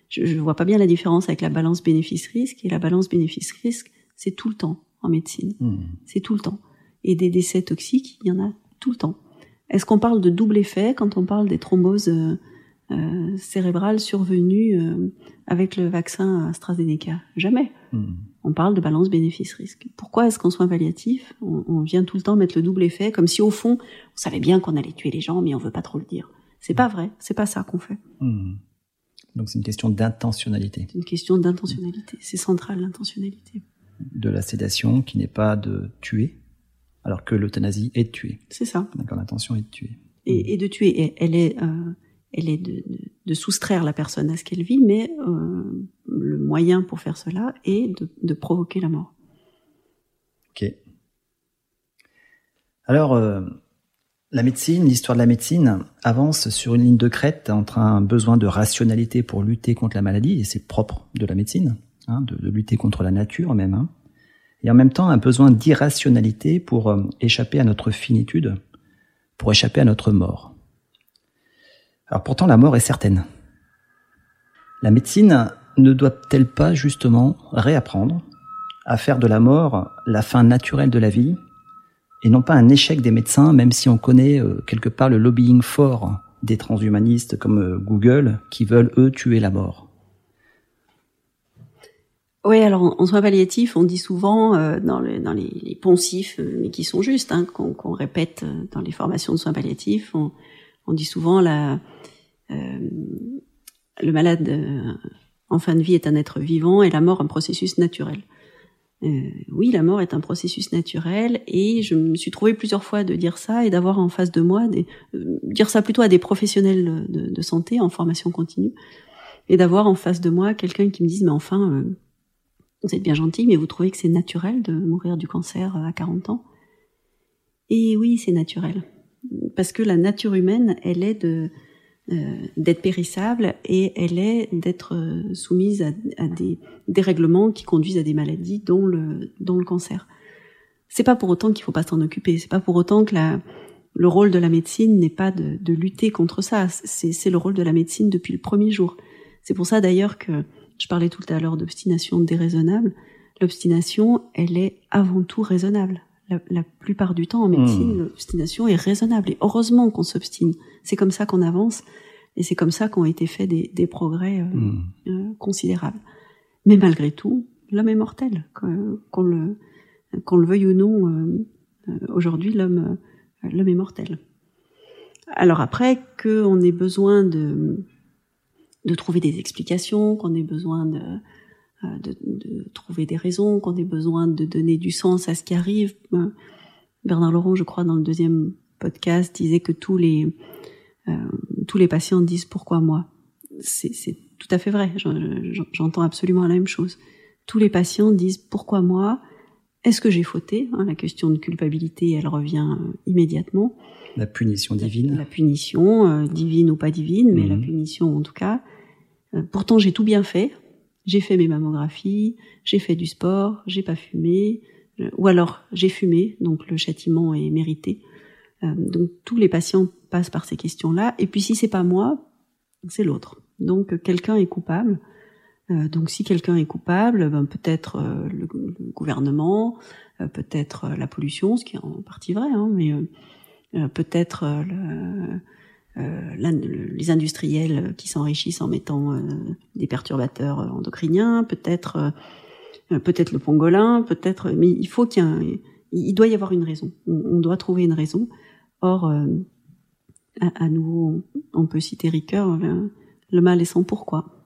je, je vois pas bien la différence avec la balance bénéfice-risque. Et la balance bénéfice-risque, c'est tout le temps en médecine. Hmm. C'est tout le temps. Et des décès toxiques, il y en a tout le temps. Est-ce qu'on parle de double effet quand on parle des thromboses euh, euh cérébrales survenues euh, avec le vaccin AstraZeneca? Jamais. Hmm. On parle de balance bénéfice-risque. Pourquoi est-ce qu'en soins palliatifs, on, on, vient tout le temps mettre le double effet, comme si au fond, on savait bien qu'on allait tuer les gens, mais on veut pas trop le dire C'est pas vrai. C'est pas ça qu'on fait. Hmm. Donc c'est une question d'intentionnalité. C'est une question d'intentionnalité. C'est central l'intentionnalité de la sédation qui n'est pas de tuer, alors que l'euthanasie est de tuer. C'est ça. D'accord, l'intention est de tuer. Et, de tuer, elle est, euh, elle est de, soustraire la personne à ce qu'elle vit, mais euh, le moyen pour faire cela est de, provoquer la mort. Ok. Alors, euh, la médecine, l'histoire de la médecine avance sur une ligne de crête entre un besoin de rationalité pour lutter contre la maladie, et c'est propre de la médecine, Hein, de, lutter contre la nature même, hein, et en même temps un besoin d'irrationalité pour euh, échapper à notre finitude, pour échapper à notre mort. Alors pourtant la mort est certaine. La médecine ne doit-elle pas justement réapprendre à faire de la mort la fin naturelle de la vie et non pas un échec des médecins, même si on connaît euh, quelque part le lobbying fort des transhumanistes comme euh, Google qui veulent eux tuer la mort? Oui, alors en, soins palliatifs, on dit souvent euh, dans, le, dans les, les, poncifs, euh, mais qui sont justes, hein, qu'on répète euh, dans les formations de soins palliatifs, on, dit souvent le malade en fin de vie est un être vivant et la mort un processus naturel. oui, la mort est un processus naturel et je me suis trouvé plusieurs fois de dire ça et d'avoir en face de moi des, dire ça plutôt à des professionnels de, de santé en formation continue et d'avoir en face de moi quelqu'un qui me dise mais enfin vous êtes bien gentil, mais vous trouvez que c'est naturel de mourir du cancer à 40 ans? Et oui, c'est naturel. Parce que la nature humaine, elle est de euh, d'être périssable et elle est d'être euh, soumise à, des dérèglements qui conduisent à des maladies, dont le, dont le cancer. C'est pas pour autant qu'il faut pas s'en occuper. C'est pas pour autant que le rôle de la médecine n'est pas de lutter contre ça. C'est le rôle de la médecine depuis le premier jour. C'est pour ça d'ailleurs que je parlais tout à l'heure d'obstination déraisonnable. L'obstination, elle est avant tout raisonnable. La, plupart du temps en médecine, hmm. l'obstination est raisonnable. Et heureusement qu'on s'obstine. C'est comme ça qu'on avance. Et c'est comme ça qu'ont été faits des, progrès euh, hmm. euh, considérables. Mais malgré tout, l'homme est mortel. Qu'on le, veuille ou non, euh, aujourd'hui, l'homme, l'homme est mortel. Alors après, qu'on ait besoin de de trouver des explications, qu'on ait besoin de, euh, de, de, trouver des raisons, qu'on ait besoin de donner du sens à ce qui arrive. Ben, Bernard Laurent, je crois, dans le deuxième podcast, disait que tous les euh, tous les patients disent pourquoi moi. C'est tout à fait vrai. J'entends absolument la même chose. Tous les patients disent pourquoi moi. Est-ce que j'ai fauté hein, La question de culpabilité, elle revient euh, immédiatement. La punition divine. La, punition, divine ou pas divine, mais la mhm. punition en tout cas. Euh, pourtant, j'ai tout bien fait. J'ai fait mes mammographies, j'ai fait du sport, j'ai pas fumé, euh, ou alors j'ai fumé, donc le châtiment est mérité. Euh, donc tous les patients passent par ces questions-là. Et puis si c'est pas moi, c'est l'autre. Donc quelqu'un est coupable. donc si quelqu'un est coupable, ben, peut-être le, gouvernement, peut-être la pollution, ce qui est en partie vrai, hein, mais peut-être les industriels qui s'enrichissent en mettant euh, des perturbateurs endocriniens, peut-être euh, peut-être le pangolin, peut-être, mais il faut qu'il y ait un, il doit y avoir une raison. On, doit trouver une raison. Or, à, nouveau, on peut citer Ricoeur, le mal est sans pourquoi.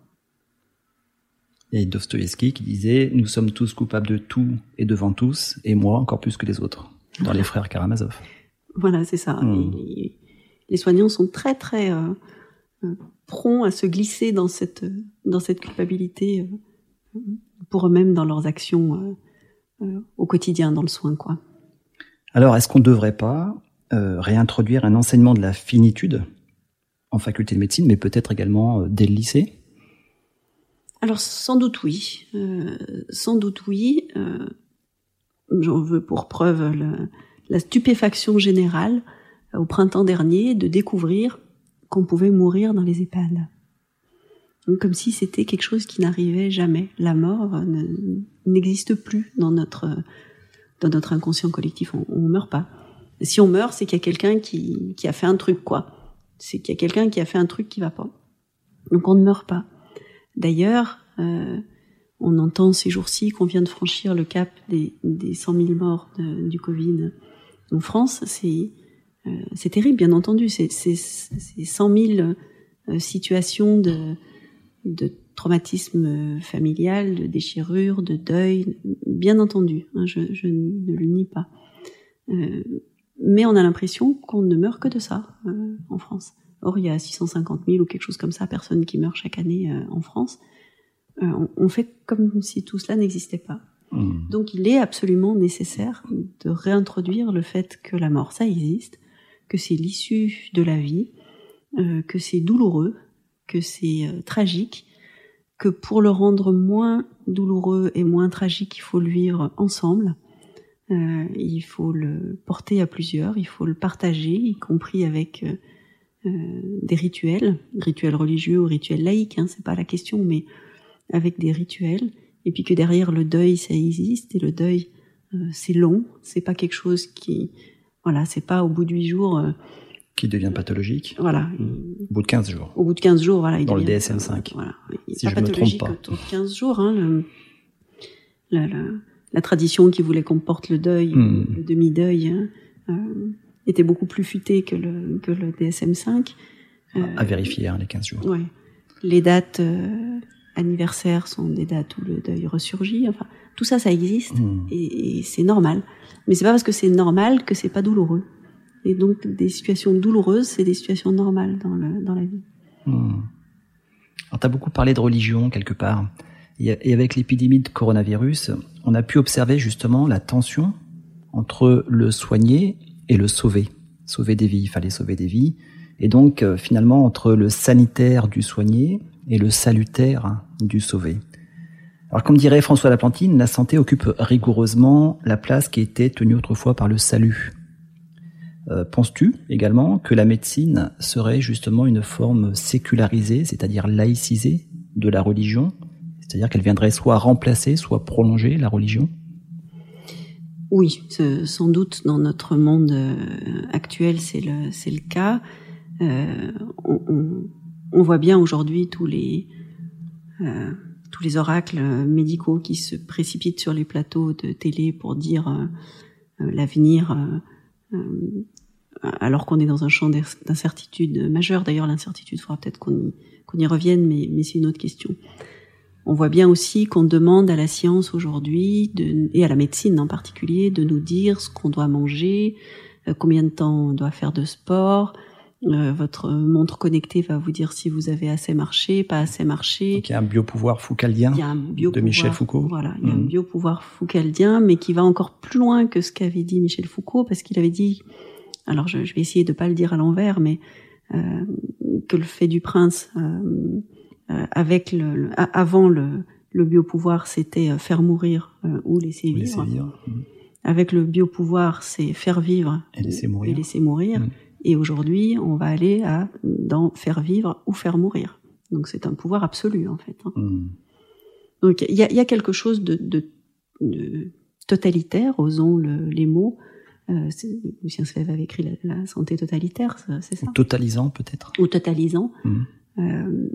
Et Dostoïevski qui disait Nous sommes tous coupables de tout et devant tous, et moi encore plus que les autres, dans les frères Karamazov. Voilà, c'est ça. Hmm. Les, soignants sont très, très euh, euh, prompts à se glisser dans cette, dans cette culpabilité euh, pour eux-mêmes dans leurs actions au quotidien, dans le soin. quoi. Alors, est-ce qu'on ne devrait pas réintroduire un enseignement de la finitude en faculté de médecine, mais peut-être également dès le lycée? Alors sans doute oui, euh, sans doute oui. Euh, J'en veux pour preuve la stupéfaction générale euh, au printemps dernier de découvrir qu'on pouvait mourir dans les EHPAD. Donc, comme si c'était quelque chose qui n'arrivait jamais. La mort n'existe plus dans notre dans notre inconscient collectif. On, on meurt pas. Si on meurt, c'est qu'il y a quelqu'un qui, qui a fait un truc quoi. C'est qu'il y a quelqu'un qui a fait un truc qui va pas. Donc on ne meurt pas. D'ailleurs, euh, on entend ces jours-ci qu'on vient de franchir le cap des, des 100 000 morts du Covid en France. C'est euh, c'est terrible, bien entendu. C'est 100 000 euh, situations de, de traumatisme familial, de déchirure, de deuil, bien entendu. Hein, je, je, ne le nie pas. Euh, mais on a l'impression qu'on ne meurt que de ça euh, en France. Or, il y a 650 000 ou quelque chose comme ça personnes qui meurent chaque année euh, en France. Euh, on, fait comme si tout cela n'existait pas. Hmm. Donc, il est absolument nécessaire de réintroduire le fait que la mort, ça existe, que c'est l'issue de la vie, euh, que c'est douloureux, que c'est tragique, que pour le rendre moins douloureux et moins tragique, il faut le vivre ensemble. Euh, il faut le porter à plusieurs, il faut le partager, y compris avec euh, des rituels, rituels religieux ou rituels laïques, hein, c'est pas la question, mais avec des rituels, et puis que derrière le deuil ça existe et le deuil euh, c'est long, c'est pas quelque chose qui, voilà, c'est pas au bout de huit jours euh, qui devient pathologique. Voilà. Au bout de 15 jours. Au bout de 15 jours, voilà. Il Dans le DSM-5. voilà. si pas je pathologique me trompe pas. Au bout de 15 jours, hein, le, la, la, la, tradition qui voulait qu'on porte le deuil, hmm. le demi-deuil, hein, euh, était beaucoup plus futé que le, que le DSM-5. Euh, à vérifier, hein, les 15 jours. Ouais. Les dates euh, anniversaires sont des dates où le deuil ressurgit. Enfin, tout ça, ça existe hmm. et, et c'est normal. Mais c'est pas parce que c'est normal que c'est pas douloureux. Et donc, des situations douloureuses, c'est des situations normales dans, le, dans la vie. Hmm. Alors, tu as beaucoup parlé de religion quelque part. Et avec l'épidémie de coronavirus, on a pu observer justement la tension entre le soigner et le sauver. Sauver des vies, il fallait sauver des vies. Et donc, euh, finalement, entre le sanitaire du soigné et le salutaire du sauvé. Alors, comme dirait François Laplantine, la santé occupe rigoureusement la place qui était tenue autrefois par le salut. Euh, penses-tu également que la médecine serait justement une forme sécularisée, c'est-à-dire laïcisée de la religion? C'est-à-dire qu'elle viendrait soit remplacer, soit prolonger la religion? Oui, sans doute dans notre monde euh, actuel, c'est le, le cas. Euh, on, on, voit bien aujourd'hui tous les euh, tous les oracles médicaux qui se précipitent sur les plateaux de télé pour dire euh, euh l'avenir, alors qu'on est dans un champ d'incertitude majeure. D'ailleurs, l'incertitude, il faudra peut-être qu'on y, revienne, mais, mais c'est une autre question. On voit bien aussi qu'on demande à la science aujourd'hui, et à la médecine en particulier, de nous dire ce qu'on doit manger, euh, combien de temps on doit faire de sport. Euh, votre montre connectée va vous dire si vous avez assez marché, pas assez marché. Donc il y a un biopouvoir foucaldien de Michel Foucault. Voilà, il y a un mhm. biopouvoir foucaldien, mais qui va encore plus loin que ce qu'avait dit Michel Foucault, parce qu'il avait dit, alors je, vais essayer de pas le dire à l'envers, mais euh, que le fait du prince euh, avec le, avant le, le biopouvoir, c'était euh, faire mourir euh, ou laisser vivre. Mm. Avec le biopouvoir, c'est faire vivre et laisser mourir. Et, laisser mourir. Mm. Et aujourd'hui, on va aller à dans faire vivre ou faire mourir. Donc c'est un pouvoir absolu en fait. Hein. Mm. Donc il y a, y a, quelque chose de, de, de totalitaire, osons le, les mots. Euh, Lucien Svev avait écrit la, la santé totalitaire, c'est ça Ou totalisant peut-être. Ou totalisant. Euh,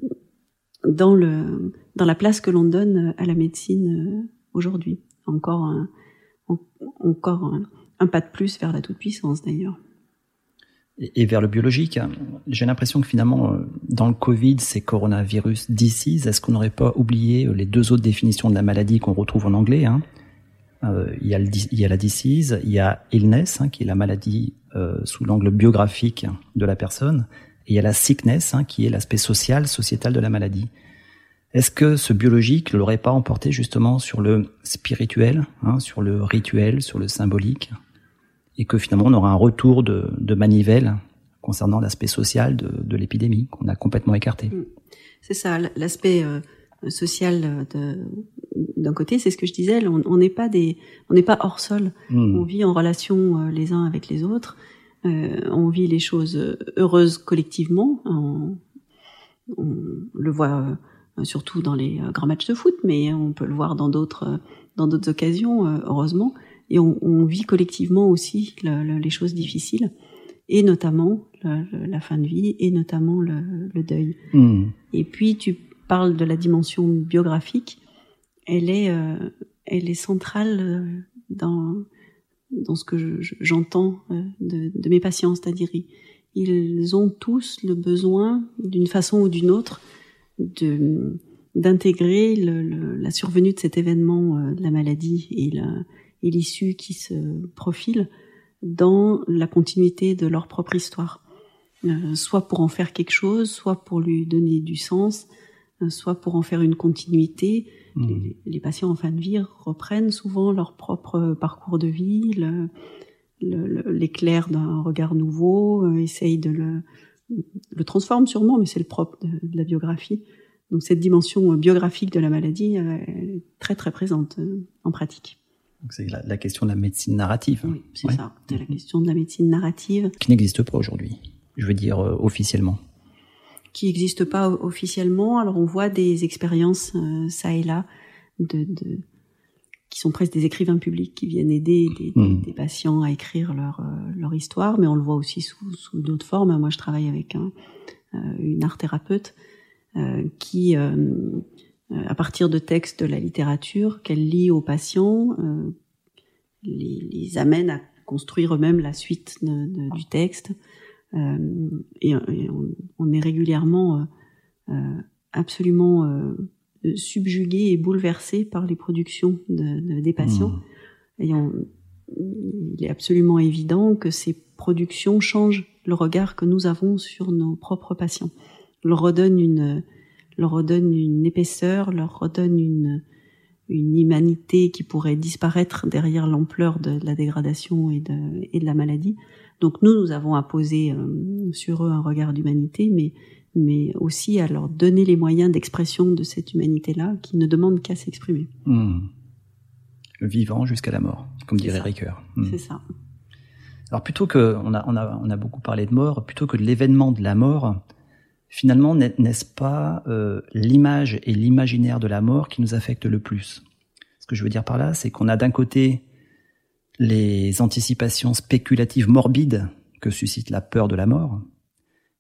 dans le dans la place que l'on donne à la médecine euh, aujourd'hui. Encore un, encore un, pas de plus vers la toute puissance d'ailleurs. Et, vers le biologique. J'ai l'impression que finalement, euh, dans le Covid, c'est coronavirus disease. Est-ce qu'on n'aurait pas oublié les deux autres définitions de la maladie qu'on retrouve en anglais hein? Euh, il, y a la disease, il y a illness, hein, qui est la maladie euh, sous l'angle biographique de la personne, et il y a la sickness, hein, qui est l'aspect social, sociétal de la maladie. Est-ce que ce biologique ne l'aurait pas emporté justement sur le spirituel, hein, sur le rituel, sur le symbolique? Et que finalement on aura un retour de, de manivelle concernant l'aspect social de, de l'épidémie qu'on a complètement écarté. Mm. C'est ça, l'aspect euh, social d'un côté, c'est ce que je disais, on n'est pas des, on n'est pas hors sol. Mm. On vit en relation euh, les uns avec les autres. Euh, on vit les choses heureuses collectivement. On, on le voit euh, surtout dans les grands matchs de foot, mais on peut le voir dans d'autres, dans d'autres occasions, heureusement et on, on vit collectivement aussi les choses difficiles, et notamment la fin de vie, et notamment le, deuil. Hmm. Et puis tu parles de la dimension biographique, elle est, euh, elle est centrale euh, dans dans ce que j'entends euh, de, de, mes patients, c'est-à-dire ils ont tous le besoin, d'une façon ou d'une autre, de d'intégrer la survenue de cet événement de la maladie et la, et l'issue qui se profile dans la continuité de leur propre histoire. Euh, soit pour en faire quelque chose, soit pour lui donner du sens, euh, soit pour en faire une continuité. Mmh. Les, patients en fin de vie reprennent souvent leur propre parcours de vie, l'éclair d'un regard nouveau, euh, essayent de le, le transforme sûrement, mais c'est le propre de, de, la biographie. Donc cette dimension biographique de la maladie euh, est très très présente en pratique. C'est la, question de la médecine narrative. Oui, c'est ça. C'est la question de la médecine narrative. Qui n'existe pas aujourd'hui, je veux dire euh, officiellement. Qui n'existe pas officiellement. Alors on voit des expériences, euh, ça et là, de, de, qui sont presque des écrivains publics qui viennent aider des, hmm. des, patients à écrire leur, euh, leur histoire, mais on le voit aussi sous, sous d'autres formes. Moi, je travaille avec un, une art thérapeute qui à partir de textes de la littérature qu'elle lit aux patients, euh, les, les, amène à construire eux-mêmes la suite de, de, du texte. Euh, et, et on, on, est régulièrement euh, absolument euh, subjugué et bouleversé par les productions de, des patients. Mmh. Et on, il est absolument évident que ces productions changent le regard que nous avons sur nos propres patients, leur redonnent une leur redonne une épaisseur, leur redonne une, une humanité qui pourrait disparaître derrière l'ampleur de la dégradation et de, et de la maladie. Donc nous, nous avons imposé euh, sur eux un regard d'humanité, mais, mais aussi à leur donner les moyens d'expression de cette humanité-là qui ne demande qu'à s'exprimer. Hmm. Vivant jusqu'à la mort, comme dirait Ricoeur. Hmm. C'est ça. Alors plutôt que, on a, on, a, on a beaucoup parlé de mort, plutôt que de l'événement de la mort, finalement, n'est-ce pas euh, l'image et l'imaginaire de la mort qui nous affectent le plus? Ce que je veux dire par là, c'est qu'on a d'un côté les anticipations spéculatives morbides que suscite la peur de la mort,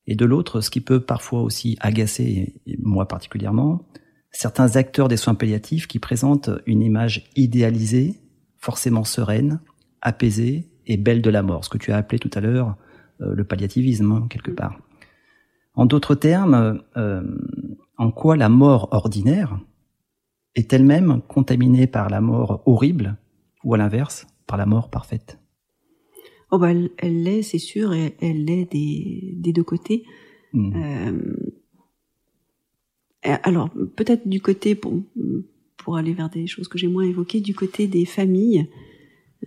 et de l'autre, ce qui peut parfois aussi agacer, et moi particulièrement, certains acteurs des soins palliatifs qui présentent une image idéalisée, forcément sereine, apaisée et belle de la mort, ce que tu as appelé tout à l'heure euh, le palliativisme, hein, quelque part. En d'autres termes, euh, en quoi la mort ordinaire est elle-même contaminée par la mort horrible ou à l'inverse, par la mort parfaite? Oh bah elle l'est, c'est sûr, et elle l'est des, des, deux côtés. Hmm. Euh, alors peut-être du côté, pour, pour aller vers des choses que j'ai moins évoquées, du côté des familles,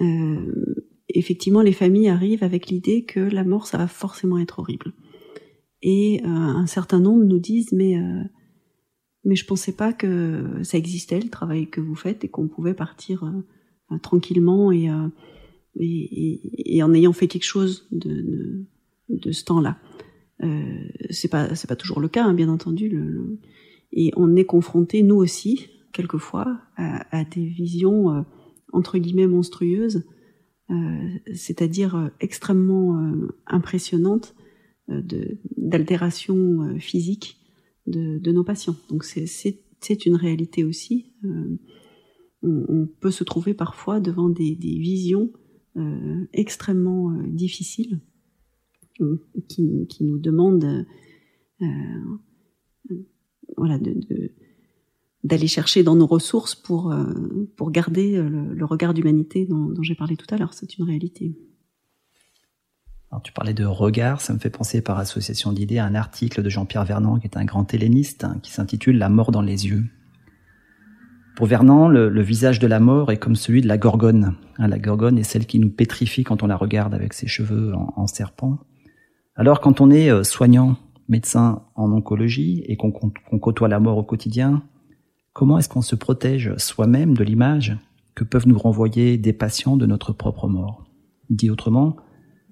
euh, effectivement les familles arrivent avec l'idée que la mort ça va forcément être horrible. Et euh, un certain nombre nous disent mais euh, mais je pensais pas que ça existait le travail que vous faites et qu'on pouvait partir euh, tranquillement et, et, et, en ayant fait quelque chose de, de, ce temps-là. Euh, c'est pas c'est pas toujours le cas, hein, bien entendu. Le, et on est confronté nous aussi quelquefois à, à des visions euh, entre guillemets monstrueuses, euh, c'est-à-dire extrêmement impressionnantes d'altération euh, physique de, nos patients. Donc c'est une réalité aussi. Euh, on, peut se trouver parfois devant des, visions euh, extrêmement difficiles qui, nous demande voilà, de, d'aller chercher dans nos ressources pour, pour garder le, regard d'humanité dont, dont j'ai parlé tout à l'heure. C'est une réalité. Alors, tu parlais de regard, ça me fait penser par association d'idées à un article de Jean-Pierre Vernant, qui est un grand helléniste, hein, qui s'intitule La mort dans les yeux. Pour Vernant, le, visage de la mort est comme celui de la gorgone. Hein, la gorgone est celle qui nous pétrifie quand on la regarde avec ses cheveux en, serpent. Alors quand on est euh, soignant, médecin en oncologie et qu'on côtoie la mort au quotidien, comment est-ce qu'on se protège soi-même de l'image que peuvent nous renvoyer des patients de notre propre mort? Dit autrement,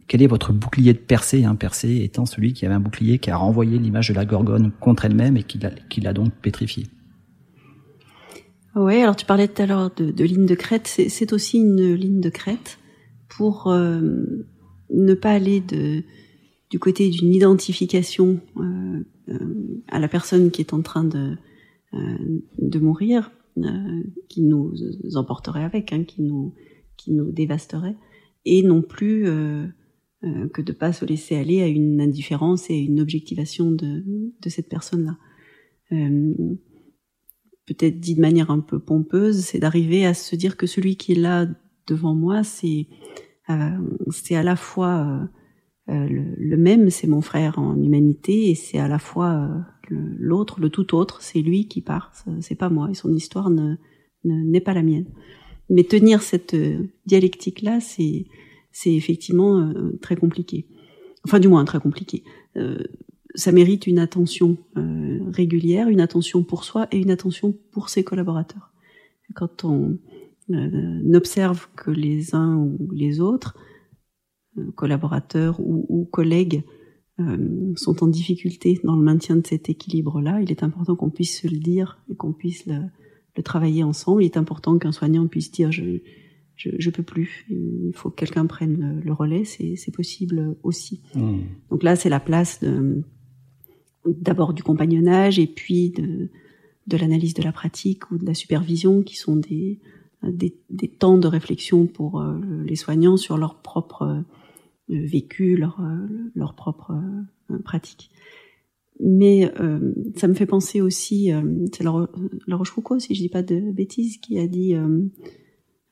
quel est votre bouclier de Persée hein, Persée étant celui qui avait un bouclier qui a renvoyé l'image de la Gorgone contre elle-même et qui l'a donc pétrifiée. Oui, alors tu parlais tout à l'heure de, ligne de crête. C'est aussi une ligne de crête pour euh, ne pas aller du côté d'une identification euh, euh, à la personne qui est en train de, mourir, qui nous emporterait avec, hein, qui nous dévasterait, et non plus euh, que de pas se laisser aller à une indifférence et à une objectivation de, de cette personne-là. Euh, Peut-être dit de manière un peu pompeuse, c'est d'arriver à se dire que celui qui est là devant moi, c'est euh, c'est à la fois euh, le, le, même, c'est mon frère en humanité, et c'est à la fois l'autre, le, tout autre, c'est lui qui part, c'est pas moi, et son histoire ne n'est pas la mienne. Mais tenir cette dialectique-là, c'est c'est effectivement euh, très compliqué. Enfin, du moins très compliqué. Euh, ça mérite une attention euh, régulière, une attention pour soi et une attention pour ses collaborateurs. Quand on observe que les uns ou les autres, collaborateurs ou, collègues, sont en difficulté dans le maintien de cet équilibre-là, il est important qu'on puisse se le dire et qu'on puisse le, le, travailler ensemble. Il est important qu'un soignant puisse dire je, je, je peux plus. Il faut que quelqu'un prenne le, relais. C'est possible aussi. Mmh. Donc là, c'est la place d'abord du compagnonnage et puis de, de l'analyse de la pratique ou de la supervision, qui sont des, des, des temps de réflexion pour euh, les soignants sur leur propre euh, vécu, leur, euh, leur propre pratique. Mais ça me fait penser aussi, c'est la, la Rochefoucauld, si je dis pas de bêtises, qui a dit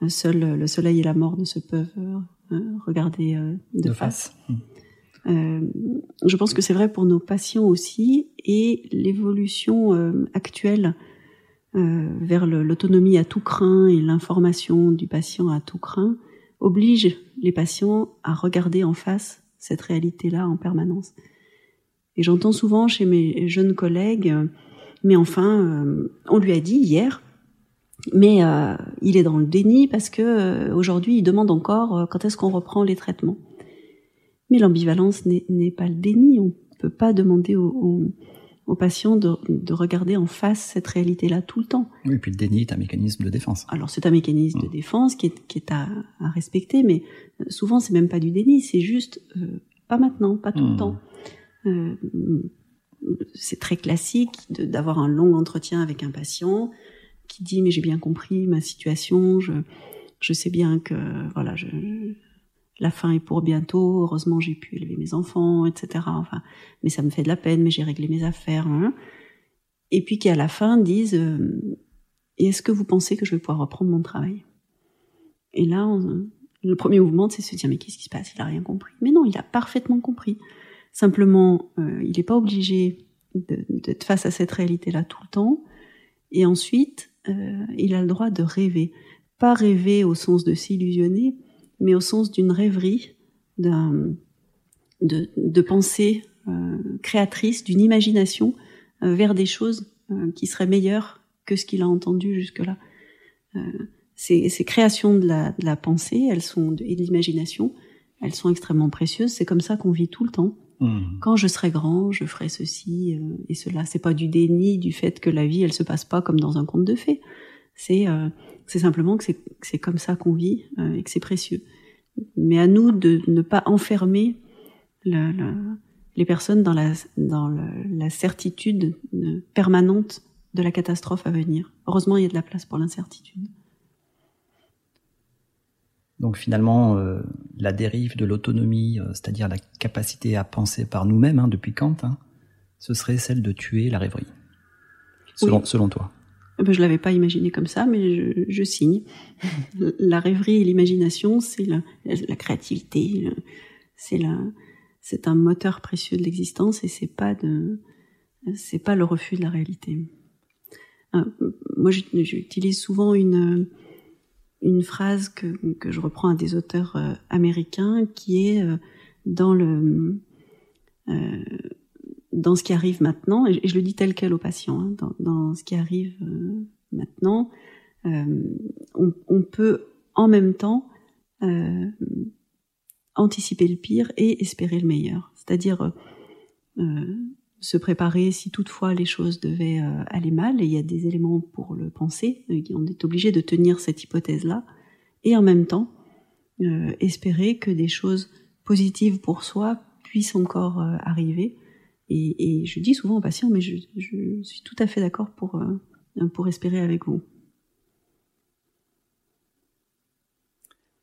Seul le soleil et la mort ne se peuvent euh, regarder euh, de, face. Euh, je pense que c'est vrai pour nos patients aussi et l'évolution actuelle vers l'autonomie à tout craint et l'information du patient à tout craint oblige les patients à regarder en face cette réalité-là en permanence. Et j'entends souvent chez mes jeunes collègues, mais enfin, on lui a dit hier, mais euh, il est dans le déni parce que euh, aujourd'hui, il demande encore euh, quand est-ce qu'on reprend les traitements. Mais l'ambivalence n'est pas le déni. On ne peut pas demander aux, patients de, de, regarder en face cette réalité-là tout le temps. Oui, et puis le déni est un mécanisme de défense. Alors c'est un mécanisme de mmh. défense qui est, qui est à, à, respecter, mais souvent c'est même pas du déni, c'est juste pas maintenant, pas tout le mmh. temps. c'est très classique d'avoir un long entretien avec un patient qui dit mais j'ai bien compris ma situation, je, je sais bien que voilà, je, la fin est pour bientôt, heureusement j'ai pu élever mes enfants, etc. Enfin, mais ça me fait de la peine, mais j'ai réglé mes affaires. Hein. Et puis qui à la fin disent euh, est-ce que vous pensez que je vais pouvoir reprendre mon travail? Et là, le premier mouvement, c'est se dire mais qu'est-ce qui se passe? Il a rien compris. Mais non, il a parfaitement compris. Simplement, euh, il n'est pas obligé d'être face à cette réalité-là tout le temps. Et ensuite, euh, il a le droit de rêver. Pas rêver au sens de s'illusionner, mais au sens d'une rêverie, de, de pensée euh, créatrice, d'une imagination euh, vers des choses qui seraient meilleures que ce qu'il a entendu jusque-là. Ces, ces, créations de la, de la, pensée, elles sont et de l'imagination, elles sont extrêmement précieuses. C'est comme ça qu'on vit tout le temps. Mmh. Quand je serai grand, je ferai ceci euh, et cela. C'est pas du déni du fait que la vie, elle se passe pas comme dans un conte de fées. C'est euh, simplement que c'est comme ça qu'on vit euh, et que c'est précieux. Mais à nous de ne pas enfermer le, les personnes dans la dans la certitude permanente de la catastrophe à venir. Heureusement, il y a de la place pour l'incertitude. Donc finalement, euh, la dérive de l'autonomie, euh, c'est-à-dire la capacité à penser par nous-mêmes, hein, depuis Kant, hein, ce serait celle de tuer la rêverie, selon, selon toi. Eh ben, je l'avais pas imaginé comme ça, mais je, je signe. la rêverie et l'imagination, c'est la, la, créativité, c'est la, c'est un moteur précieux de l'existence et c'est pas de, c'est pas le refus de la réalité. Euh, moi, j'utilise souvent une une phrase que, que je reprends à des auteurs euh, américains qui est euh, dans le euh, dans ce qui arrive maintenant, et je, le dis tel quel aux patients, hein, dans, dans, ce qui arrive maintenant, on, on, peut en même temps anticiper le pire et espérer le meilleur. C'est-à-dire se préparer si toutefois les choses devaient euh, aller mal, et il y a des éléments pour le penser, on est obligé de tenir cette hypothèse-là, et en même temps euh, espérer que des choses positives pour soi puissent encore euh, arriver. Et, je dis souvent aux patients, mais je, je suis tout à fait d'accord pour, pour espérer avec vous.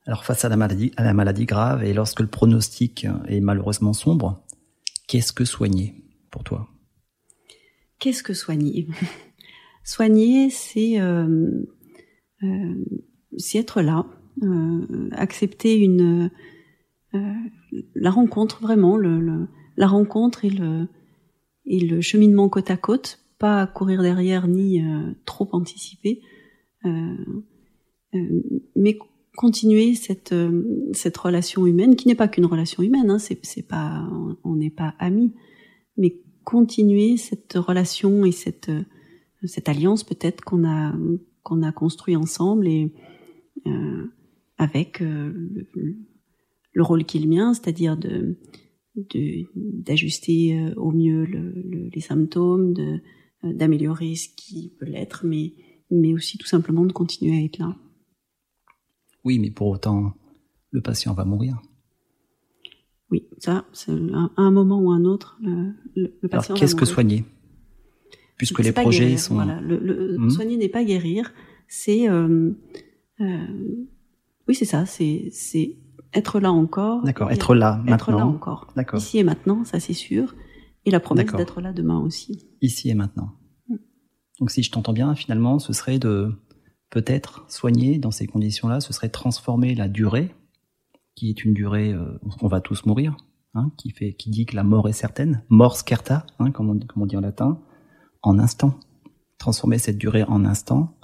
Alors face à la maladie, à la maladie grave et lorsque le pronostic est malheureusement sombre, qu'est-ce que soigner? Pour toi? Qu'est-ce que soigner? Soigner, c'est euh, euh, être là, euh, accepter une euh, la rencontre vraiment, la rencontre et le et le cheminement côte à côte, pas courir derrière ni trop anticiper, mais continuer cette cette relation humaine qui n'est pas qu'une relation humaine, hein, c'est pas on n'est pas amis, mais continuer cette relation et cette cette alliance peut-être qu'on a qu'on a construit ensemble et euh, avec euh, le, rôle qui est le mien, c'est-à-dire de d'ajuster euh, au mieux le, les symptômes, de euh, d'améliorer ce qui peut l'être, mais mais aussi tout simplement de continuer à être là. Oui, mais pour autant, le patient va mourir. Oui, ça, c'est à un moment ou un autre, le, le, patient. Alors, qu'est-ce que soigner? Puisque les projets sont. Voilà, le, hmm. soigner n'est pas guérir, c'est. Euh, euh, oui, c'est ça, c'est c'est être là encore. D'accord, être là maintenant. Être là encore. D'accord. Ici et maintenant, ça c'est sûr, et la promesse d'être là demain aussi. Ici et maintenant. Hmm. Donc, si je t'entends bien, finalement, ce serait de peut-être soigner dans ces conditions-là, ce serait transformer la durée qui est une durée, euh, on va tous mourir, hein, qui fait, qui dit que la mort est certaine, mors scerta, hein, comme, on, dit en latin, en instant. Transformer cette durée en instant,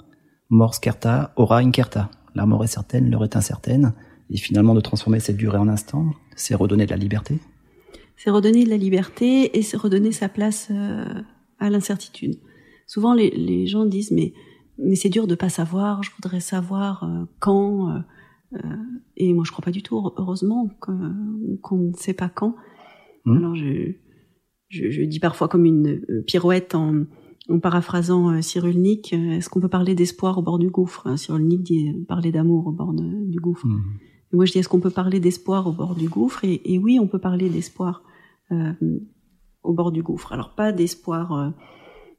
mors scerta, aura incerta. La mort est certaine, l'heure est incertaine, et finalement de transformer cette durée en instant, c'est redonner de la liberté. C'est redonner de la liberté et c'est redonner sa place euh, à l'incertitude. Souvent les, gens disent mais mais c'est dur de pas savoir, je voudrais savoir euh, quand. Euh, et moi, je crois pas du tout, heureusement, qu'on ne sait pas quand. Mmh. Alors, je, je, je, dis parfois comme une euh, pirouette en, en paraphrasant euh, Cyrulnik, est-ce qu'on peut parler d'espoir au bord du gouffre? Hein, Cyrulnik dit parler d'amour au bord du gouffre. Mmh. Et moi, je dis est-ce qu'on peut parler d'espoir au bord du gouffre? Et, et, oui, on peut parler d'espoir euh, au bord du gouffre. Alors, pas d'espoir,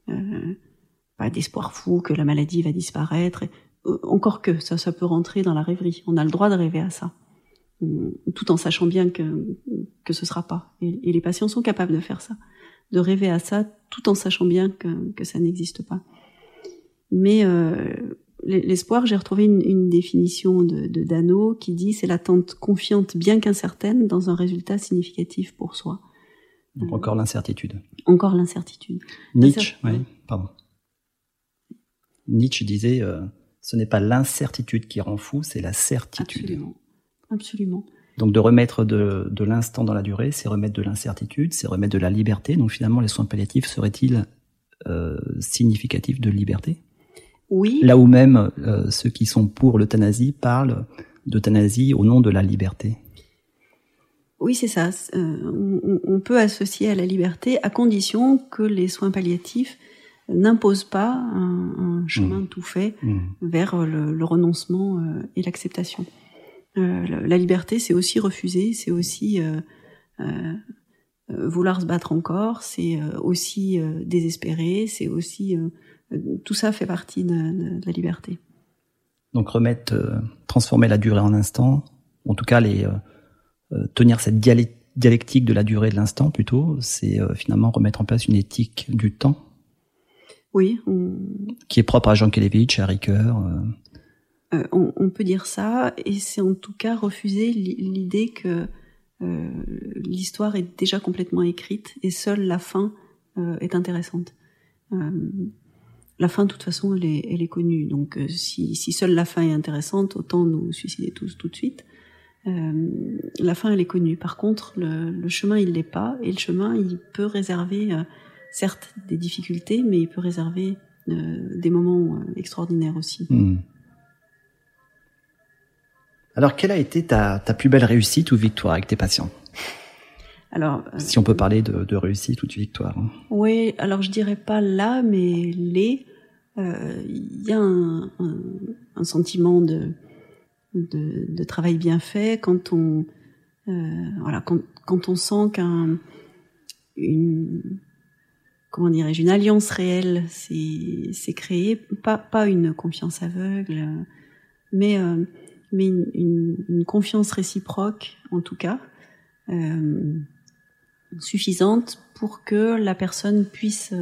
euh, pas d'espoir fou que la maladie va disparaître. Euh, encore que ça, ça peut rentrer dans la rêverie. On a le droit de rêver à ça, euh, tout en sachant bien que que ce sera pas. Et, les patients sont capables de faire ça, de rêver à ça, tout en sachant bien que que ça n'existe pas. Mais euh, l'espoir, j'ai retrouvé une, une, définition de, de Dano qui dit c'est l'attente confiante, bien qu'incertaine, dans un résultat significatif pour soi. Donc encore l'incertitude. Encore l'incertitude. Nietzsche, oui, pardon. Nietzsche disait ce n'est pas l'incertitude qui rend fou, c'est la certitude. Absolument. Absolument. Donc de remettre de, de l'instant dans la durée, c'est remettre de l'incertitude, c'est remettre de la liberté. Donc finalement, les soins palliatifs seraient-ils euh, significatifs de liberté? Oui. Là où même euh, ceux qui sont pour l'euthanasie parlent d'euthanasie au nom de la liberté. Oui, c'est ça. Euh, on, on, peut associer à la liberté à condition que les soins palliatifs n'impose pas un, chemin mmh. tout fait mmh. vers le, renoncement euh, et l'acceptation. Euh, la, liberté, c'est aussi refuser, c'est aussi euh, vouloir se battre encore, c'est aussi désespérer, c'est aussi tout ça fait partie de, la liberté. Donc remettre, transformer la durée en instant, en tout cas les tenir cette dialectique de la durée de l'instant plutôt, c'est finalement remettre en place une éthique du temps. Oui. Qui est propre à Jean Kelevich, à Ricoeur. Euh, on, peut dire ça, et c'est en tout cas refuser l'idée que euh, l'histoire est déjà complètement écrite et seule la fin euh, est intéressante. la fin, de toute façon, elle est, elle est connue. Donc, si, si, seule la fin est intéressante, autant nous suicider tous tout de suite. la fin, elle est connue. Par contre, le, le chemin, il l'est pas, et le chemin, il peut réserver, certes, des difficultés, mais il peut réserver des moments extraordinaires aussi. Hmm. Alors, quelle a été ta, plus belle réussite ou victoire avec tes patients? Alors, si on peut parler de, réussite ou de victoire. Hein. Oui, alors je dirais pas là, mais les. Euh, il y a un, sentiment de, de, travail bien fait quand on euh, voilà quand, on sent qu'un une comment dirais-je une alliance réelle s'est créée, pas pas une confiance aveugle, mais euh, mais une, confiance réciproque, en tout cas, euh, suffisante pour que la personne puisse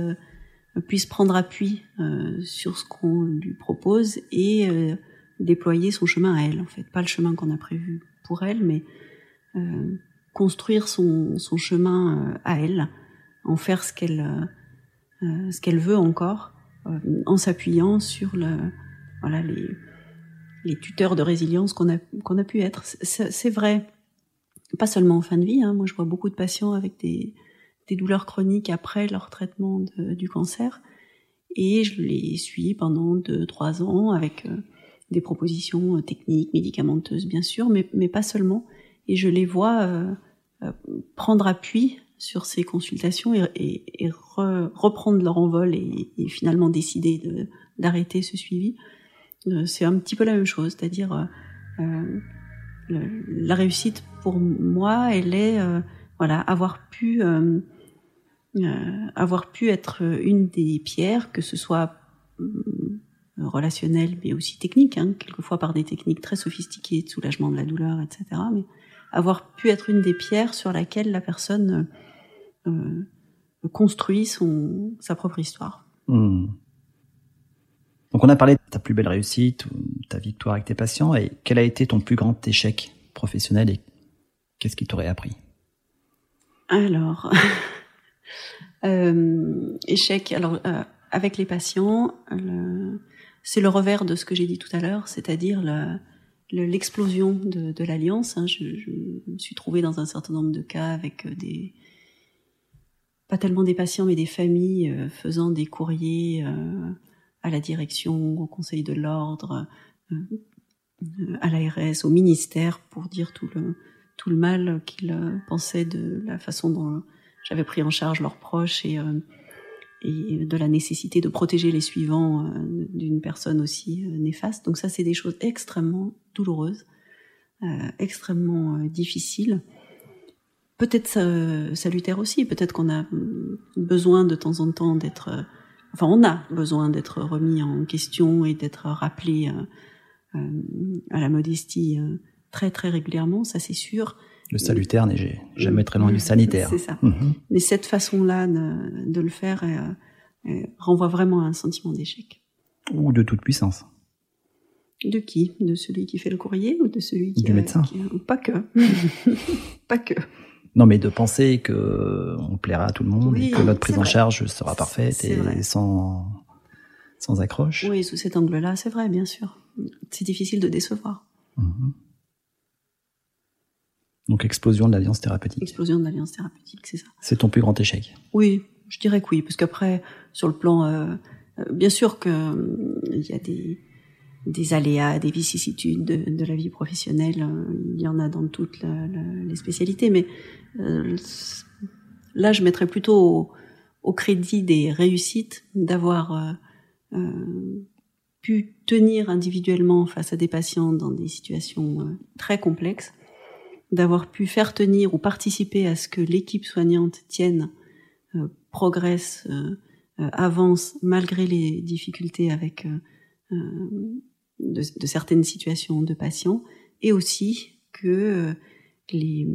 euh, puisse prendre appui euh, sur ce qu'on lui propose et euh, déployer son chemin à elle. En fait, pas le chemin qu'on a prévu pour elle, mais construire son, son chemin à elle, en faire ce qu'elle ce qu'elle veut encore, en s'appuyant sur le voilà les les tuteurs de résilience qu'on a, qu'on a pu être. C'est vrai, pas seulement en fin de vie. Hein. Moi, je vois beaucoup de patients avec des, des douleurs chroniques après leur traitement du cancer. Et je les suis pendant deux, trois ans avec euh, des propositions euh, techniques, médicamenteuses, bien sûr, mais, mais pas seulement. Et je les vois euh, prendre appui sur ces consultations et, et, reprendre leur envol et, et finalement décider d'arrêter ce suivi. Euh, c'est un petit peu la même chose, c'est-à-dire euh, euh, la réussite pour moi, elle est voilà avoir pu avoir pu être une des pierres, que ce soit relationnelle mais aussi technique, hein, quelquefois par des techniques très sophistiquées de soulagement de la douleur, etc. Mais avoir pu être une des pierres sur laquelle la personne euh, construit son, sa propre histoire. Mmh. Donc on a parlé de ta plus belle réussite, ta victoire avec tes patients, et quel a été ton plus grand échec professionnel et qu'est-ce qui t'aurait appris? Alors, euh, échec. Alors euh, avec les patients, c'est le revers de ce que j'ai dit tout à l'heure, c'est-à-dire l'explosion de, l'alliance. Hein. Je, me suis trouvée dans un certain nombre de cas avec des pas tellement des patients mais des familles euh, faisant des courriers à la direction, au Conseil de l'ordre, euh, à l'ARS, au ministère, pour dire tout le, tout le mal qu'ils euh, pensaient de la façon dont j'avais pris en charge leurs proches et, euh, et de la nécessité de protéger les suivants d'une personne aussi néfaste. Donc ça, c'est des choses extrêmement douloureuses, extrêmement difficiles. Peut-être salutaires aussi, peut-être qu'on a besoin de temps en temps d'être enfin, on a besoin d'être remis en question et d'être rappelé euh, euh, à la modestie euh, très très régulièrement, ça c'est sûr. Le salutaire n'est jamais très loin du sanitaire. C'est ça. Mhm. Mais cette façon-là de, le faire renvoie vraiment à un sentiment d'échec. Ou de toute puissance. De qui? De celui qui fait le courrier ou de celui qui... Du médecin. Pas que. pas que. Non, mais de penser que on plaira à tout le monde et que notre prise en charge sera parfaite et sans sans accroche. Oui, sous cet angle-là, c'est vrai, bien sûr. C'est difficile de décevoir. Mhm. Donc explosion de l'alliance thérapeutique. Explosion de l'alliance thérapeutique, c'est ça. C'est ton plus grand échec. Oui, je dirais que oui, parce qu'après, sur le plan, euh, euh, bien sûr que euh, il y a des des aléas, des vicissitudes de, la vie professionnelle. Il y en a dans toutes les spécialités, mais euh, là, je mettrais plutôt au, crédit des réussites d'avoir euh, euh, pu tenir individuellement face à des patients dans des situations très complexes, d'avoir pu faire tenir ou participer à ce que l'équipe soignante tienne, progresse, avance malgré les difficultés avec de, certaines situations de patients, et aussi que les,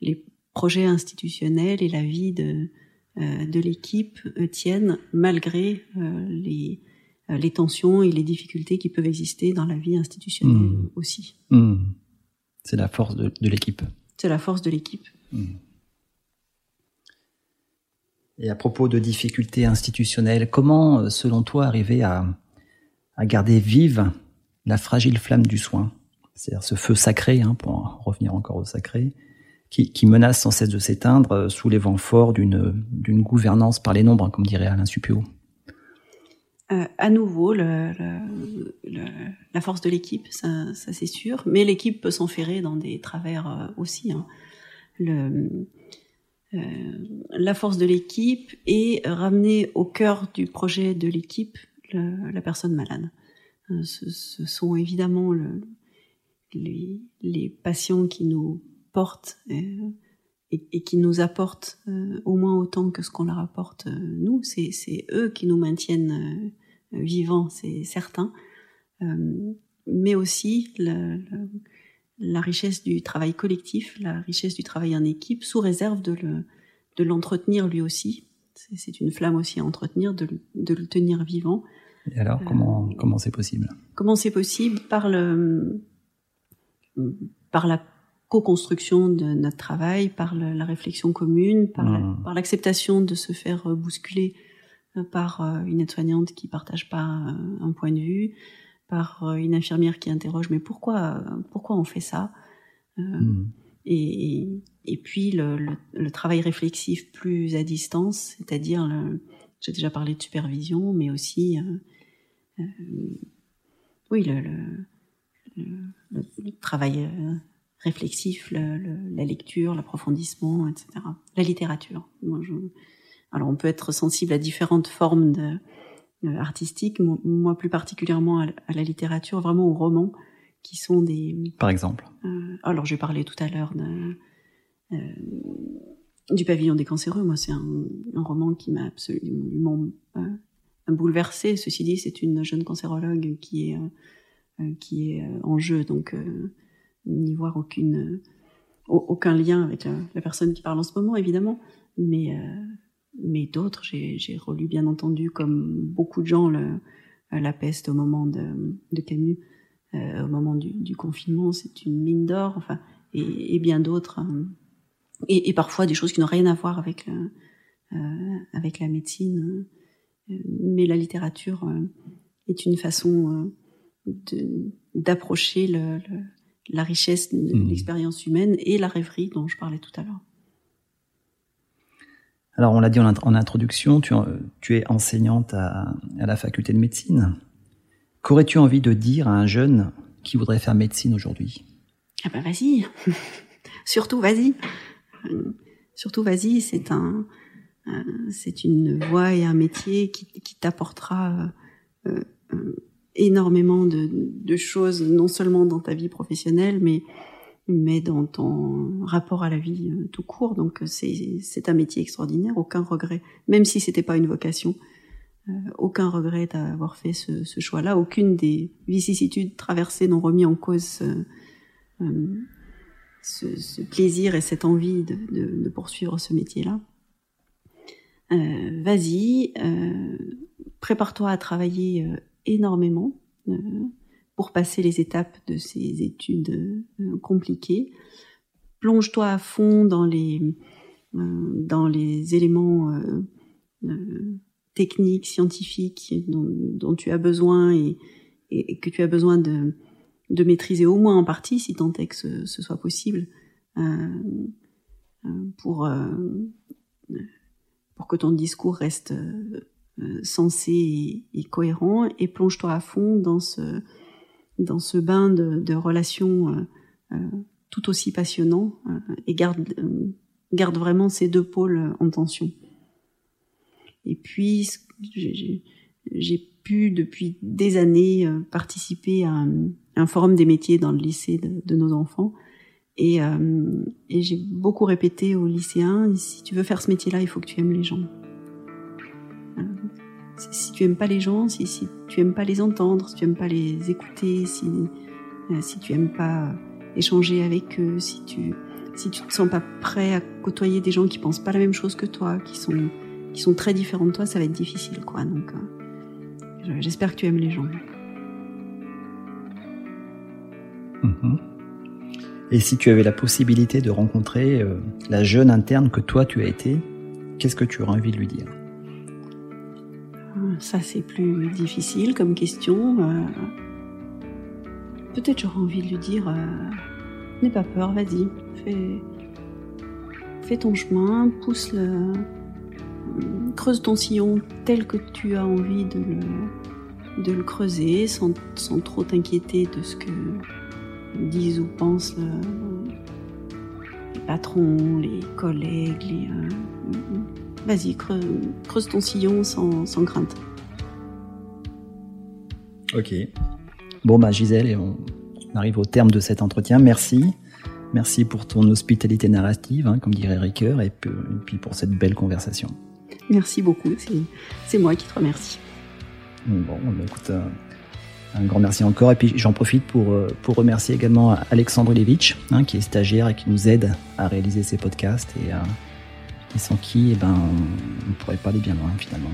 les projets institutionnels et la vie de, de l'équipe tiennent malgré les, les tensions et les difficultés qui peuvent exister dans la vie institutionnelle mmh. aussi. Mmh. C'est la force de, l'équipe. C'est la force de l'équipe. Mmh. Et à propos de difficultés institutionnelles, comment, euh, selon toi, arriver à, garder vive la fragile flamme du soin C'est-à-dire ce feu sacré, hein, pour revenir encore au sacré, qui, menace sans cesse de s'éteindre euh, sous les vents forts d'une gouvernance par les nombres, comme dirait Alain Supio. Euh, à nouveau, la force de l'équipe, ça, c'est sûr, mais l'équipe peut s'enferrer dans des travers aussi. Hein. Euh, la force de l'équipe et ramener au cœur du projet de l'équipe la personne malade. Euh, ce, sont évidemment les, patients qui nous portent euh, et, qui nous apportent au moins autant que ce qu'on leur apporte nous. C'est eux qui nous maintiennent vivants, c'est certain. mais aussi la richesse du travail collectif, la richesse du travail en équipe, sous réserve de le de l'entretenir lui aussi. C'est une flamme aussi à entretenir, de, le tenir vivant. Et alors, comment euh, comment c'est possible? Comment c'est possible? Par le par la co-construction de notre travail, par la réflexion commune, par mmh. l'acceptation de se faire bousculer euh, par euh, une aide-soignante qui partage pas un point de vue, par euh, une infirmière qui interroge mais pourquoi pourquoi on fait ça? Euh, hmm. et, et, puis le, le, travail réflexif plus à distance, c'est-à-dire j'ai déjà parlé de supervision, mais aussi euh, oui le, le, travail réflexif, la lecture, l'approfondissement, etc. La littérature. Moi, je, alors on peut être sensible à différentes formes de euh, artistique, moi plus particulièrement à la littérature, vraiment aux romans, qui sont des... Par exemple euh, Alors j'ai parlé tout à l'heure euh, du pavillon des cancéreux, moi c'est un, roman qui m'a absolument bouleversée. Ceci dit, c'est une jeune cancérologue qui est, qui est en jeu, donc n'y voir aucune, aucun lien avec la, la, personne qui parle en ce moment, évidemment, mais mais d'autres, j'ai relu bien entendu, comme beaucoup de gens, le, La peste au moment de, de Camus, euh, au moment du, du confinement, c'est une mine d'or, enfin, et, et bien d'autres, hein. et, et, parfois des choses qui n'ont rien à voir avec, euh, avec la médecine. Euh, mais la littérature euh, est une façon d'approcher le, la richesse de mmh. l'expérience humaine et la rêverie dont je parlais tout à l'heure. Alors, on l'a dit en, introduction, tu, es enseignante à, la faculté de médecine. Qu'aurais-tu envie de dire à un jeune qui voudrait faire médecine aujourd'hui? Ah ben vas-y, surtout vas-y, surtout vas-y. C'est un, euh, c'est une voie et un métier qui, t'apportera euh, euh, énormément de, choses, non seulement dans ta vie professionnelle, mais mais dans ton rapport à la vie euh, tout court. Donc euh, c'est un métier extraordinaire, aucun regret, même si c'était pas une vocation, euh, aucun regret d'avoir fait ce, choix-là. Aucune des vicissitudes traversées n'ont remis en cause ce, plaisir et cette envie de poursuivre ce métier-là. Vas-y, prépare-toi à travailler énormément pour passer les étapes de ces études euh, compliquées. Plonge-toi à fond dans les, euh, dans les éléments euh, techniques, scientifiques dont, tu as besoin et, que tu as besoin de, de, maîtriser au moins en partie, si tant est que ce, soit possible, pour, pour que ton discours reste sensé et, et cohérent, et plonge-toi à fond dans ce dans ce bain de, de relations euh, euh, tout aussi passionnants euh, et garde, garde vraiment ces deux pôles en tension. Et puis, j'ai pu depuis des années participer à un, forum des métiers dans le lycée de, de nos enfants. Et, et j'ai beaucoup répété aux lycéens, si tu veux faire ce métier-là, il faut que tu aimes les gens. si tu aimes pas les gens, si, tu aimes pas les entendre, si tu aimes pas les écouter, si, si tu aimes pas échanger avec eux, si tu si te sens pas prêt à côtoyer des gens qui pensent pas la même chose que toi, qui sont très différents de toi, ça va être difficile, quoi. Donc, euh, j'espère que tu aimes les gens. Mhm. Et si tu avais la possibilité de rencontrer euh, la jeune interne que toi tu as été, qu'est-ce que tu aurais envie de lui dire? Euh, Ça c'est plus difficile comme question. Peut-être j'aurais envie de lui dire N'aie pas peur, vas-y, fais, ton chemin, pousse le, creuse ton sillon tel que tu as envie de le, creuser, sans trop t'inquiéter de ce que disent ou pensent les patrons, les collègues. Les, euh, vas-y, creuse, ton sillon sans, sans crainte. Ok. Bon, bah Gisèle, et on, arrive au terme de cet entretien. Merci. Merci pour ton hospitalité narrative, hein, comme dirait Ricoeur, et puis pour cette belle conversation. Merci beaucoup, c'est moi qui te remercie. Bon, bah, écoute, euh, un, grand merci encore. Et puis j'en profite pour, euh, pour remercier également Alexandre Levitch, hein, qui est stagiaire et qui nous aide à réaliser ces podcasts et, euh, sans qui eh ben, on ne pourrait pas aller bien loin finalement.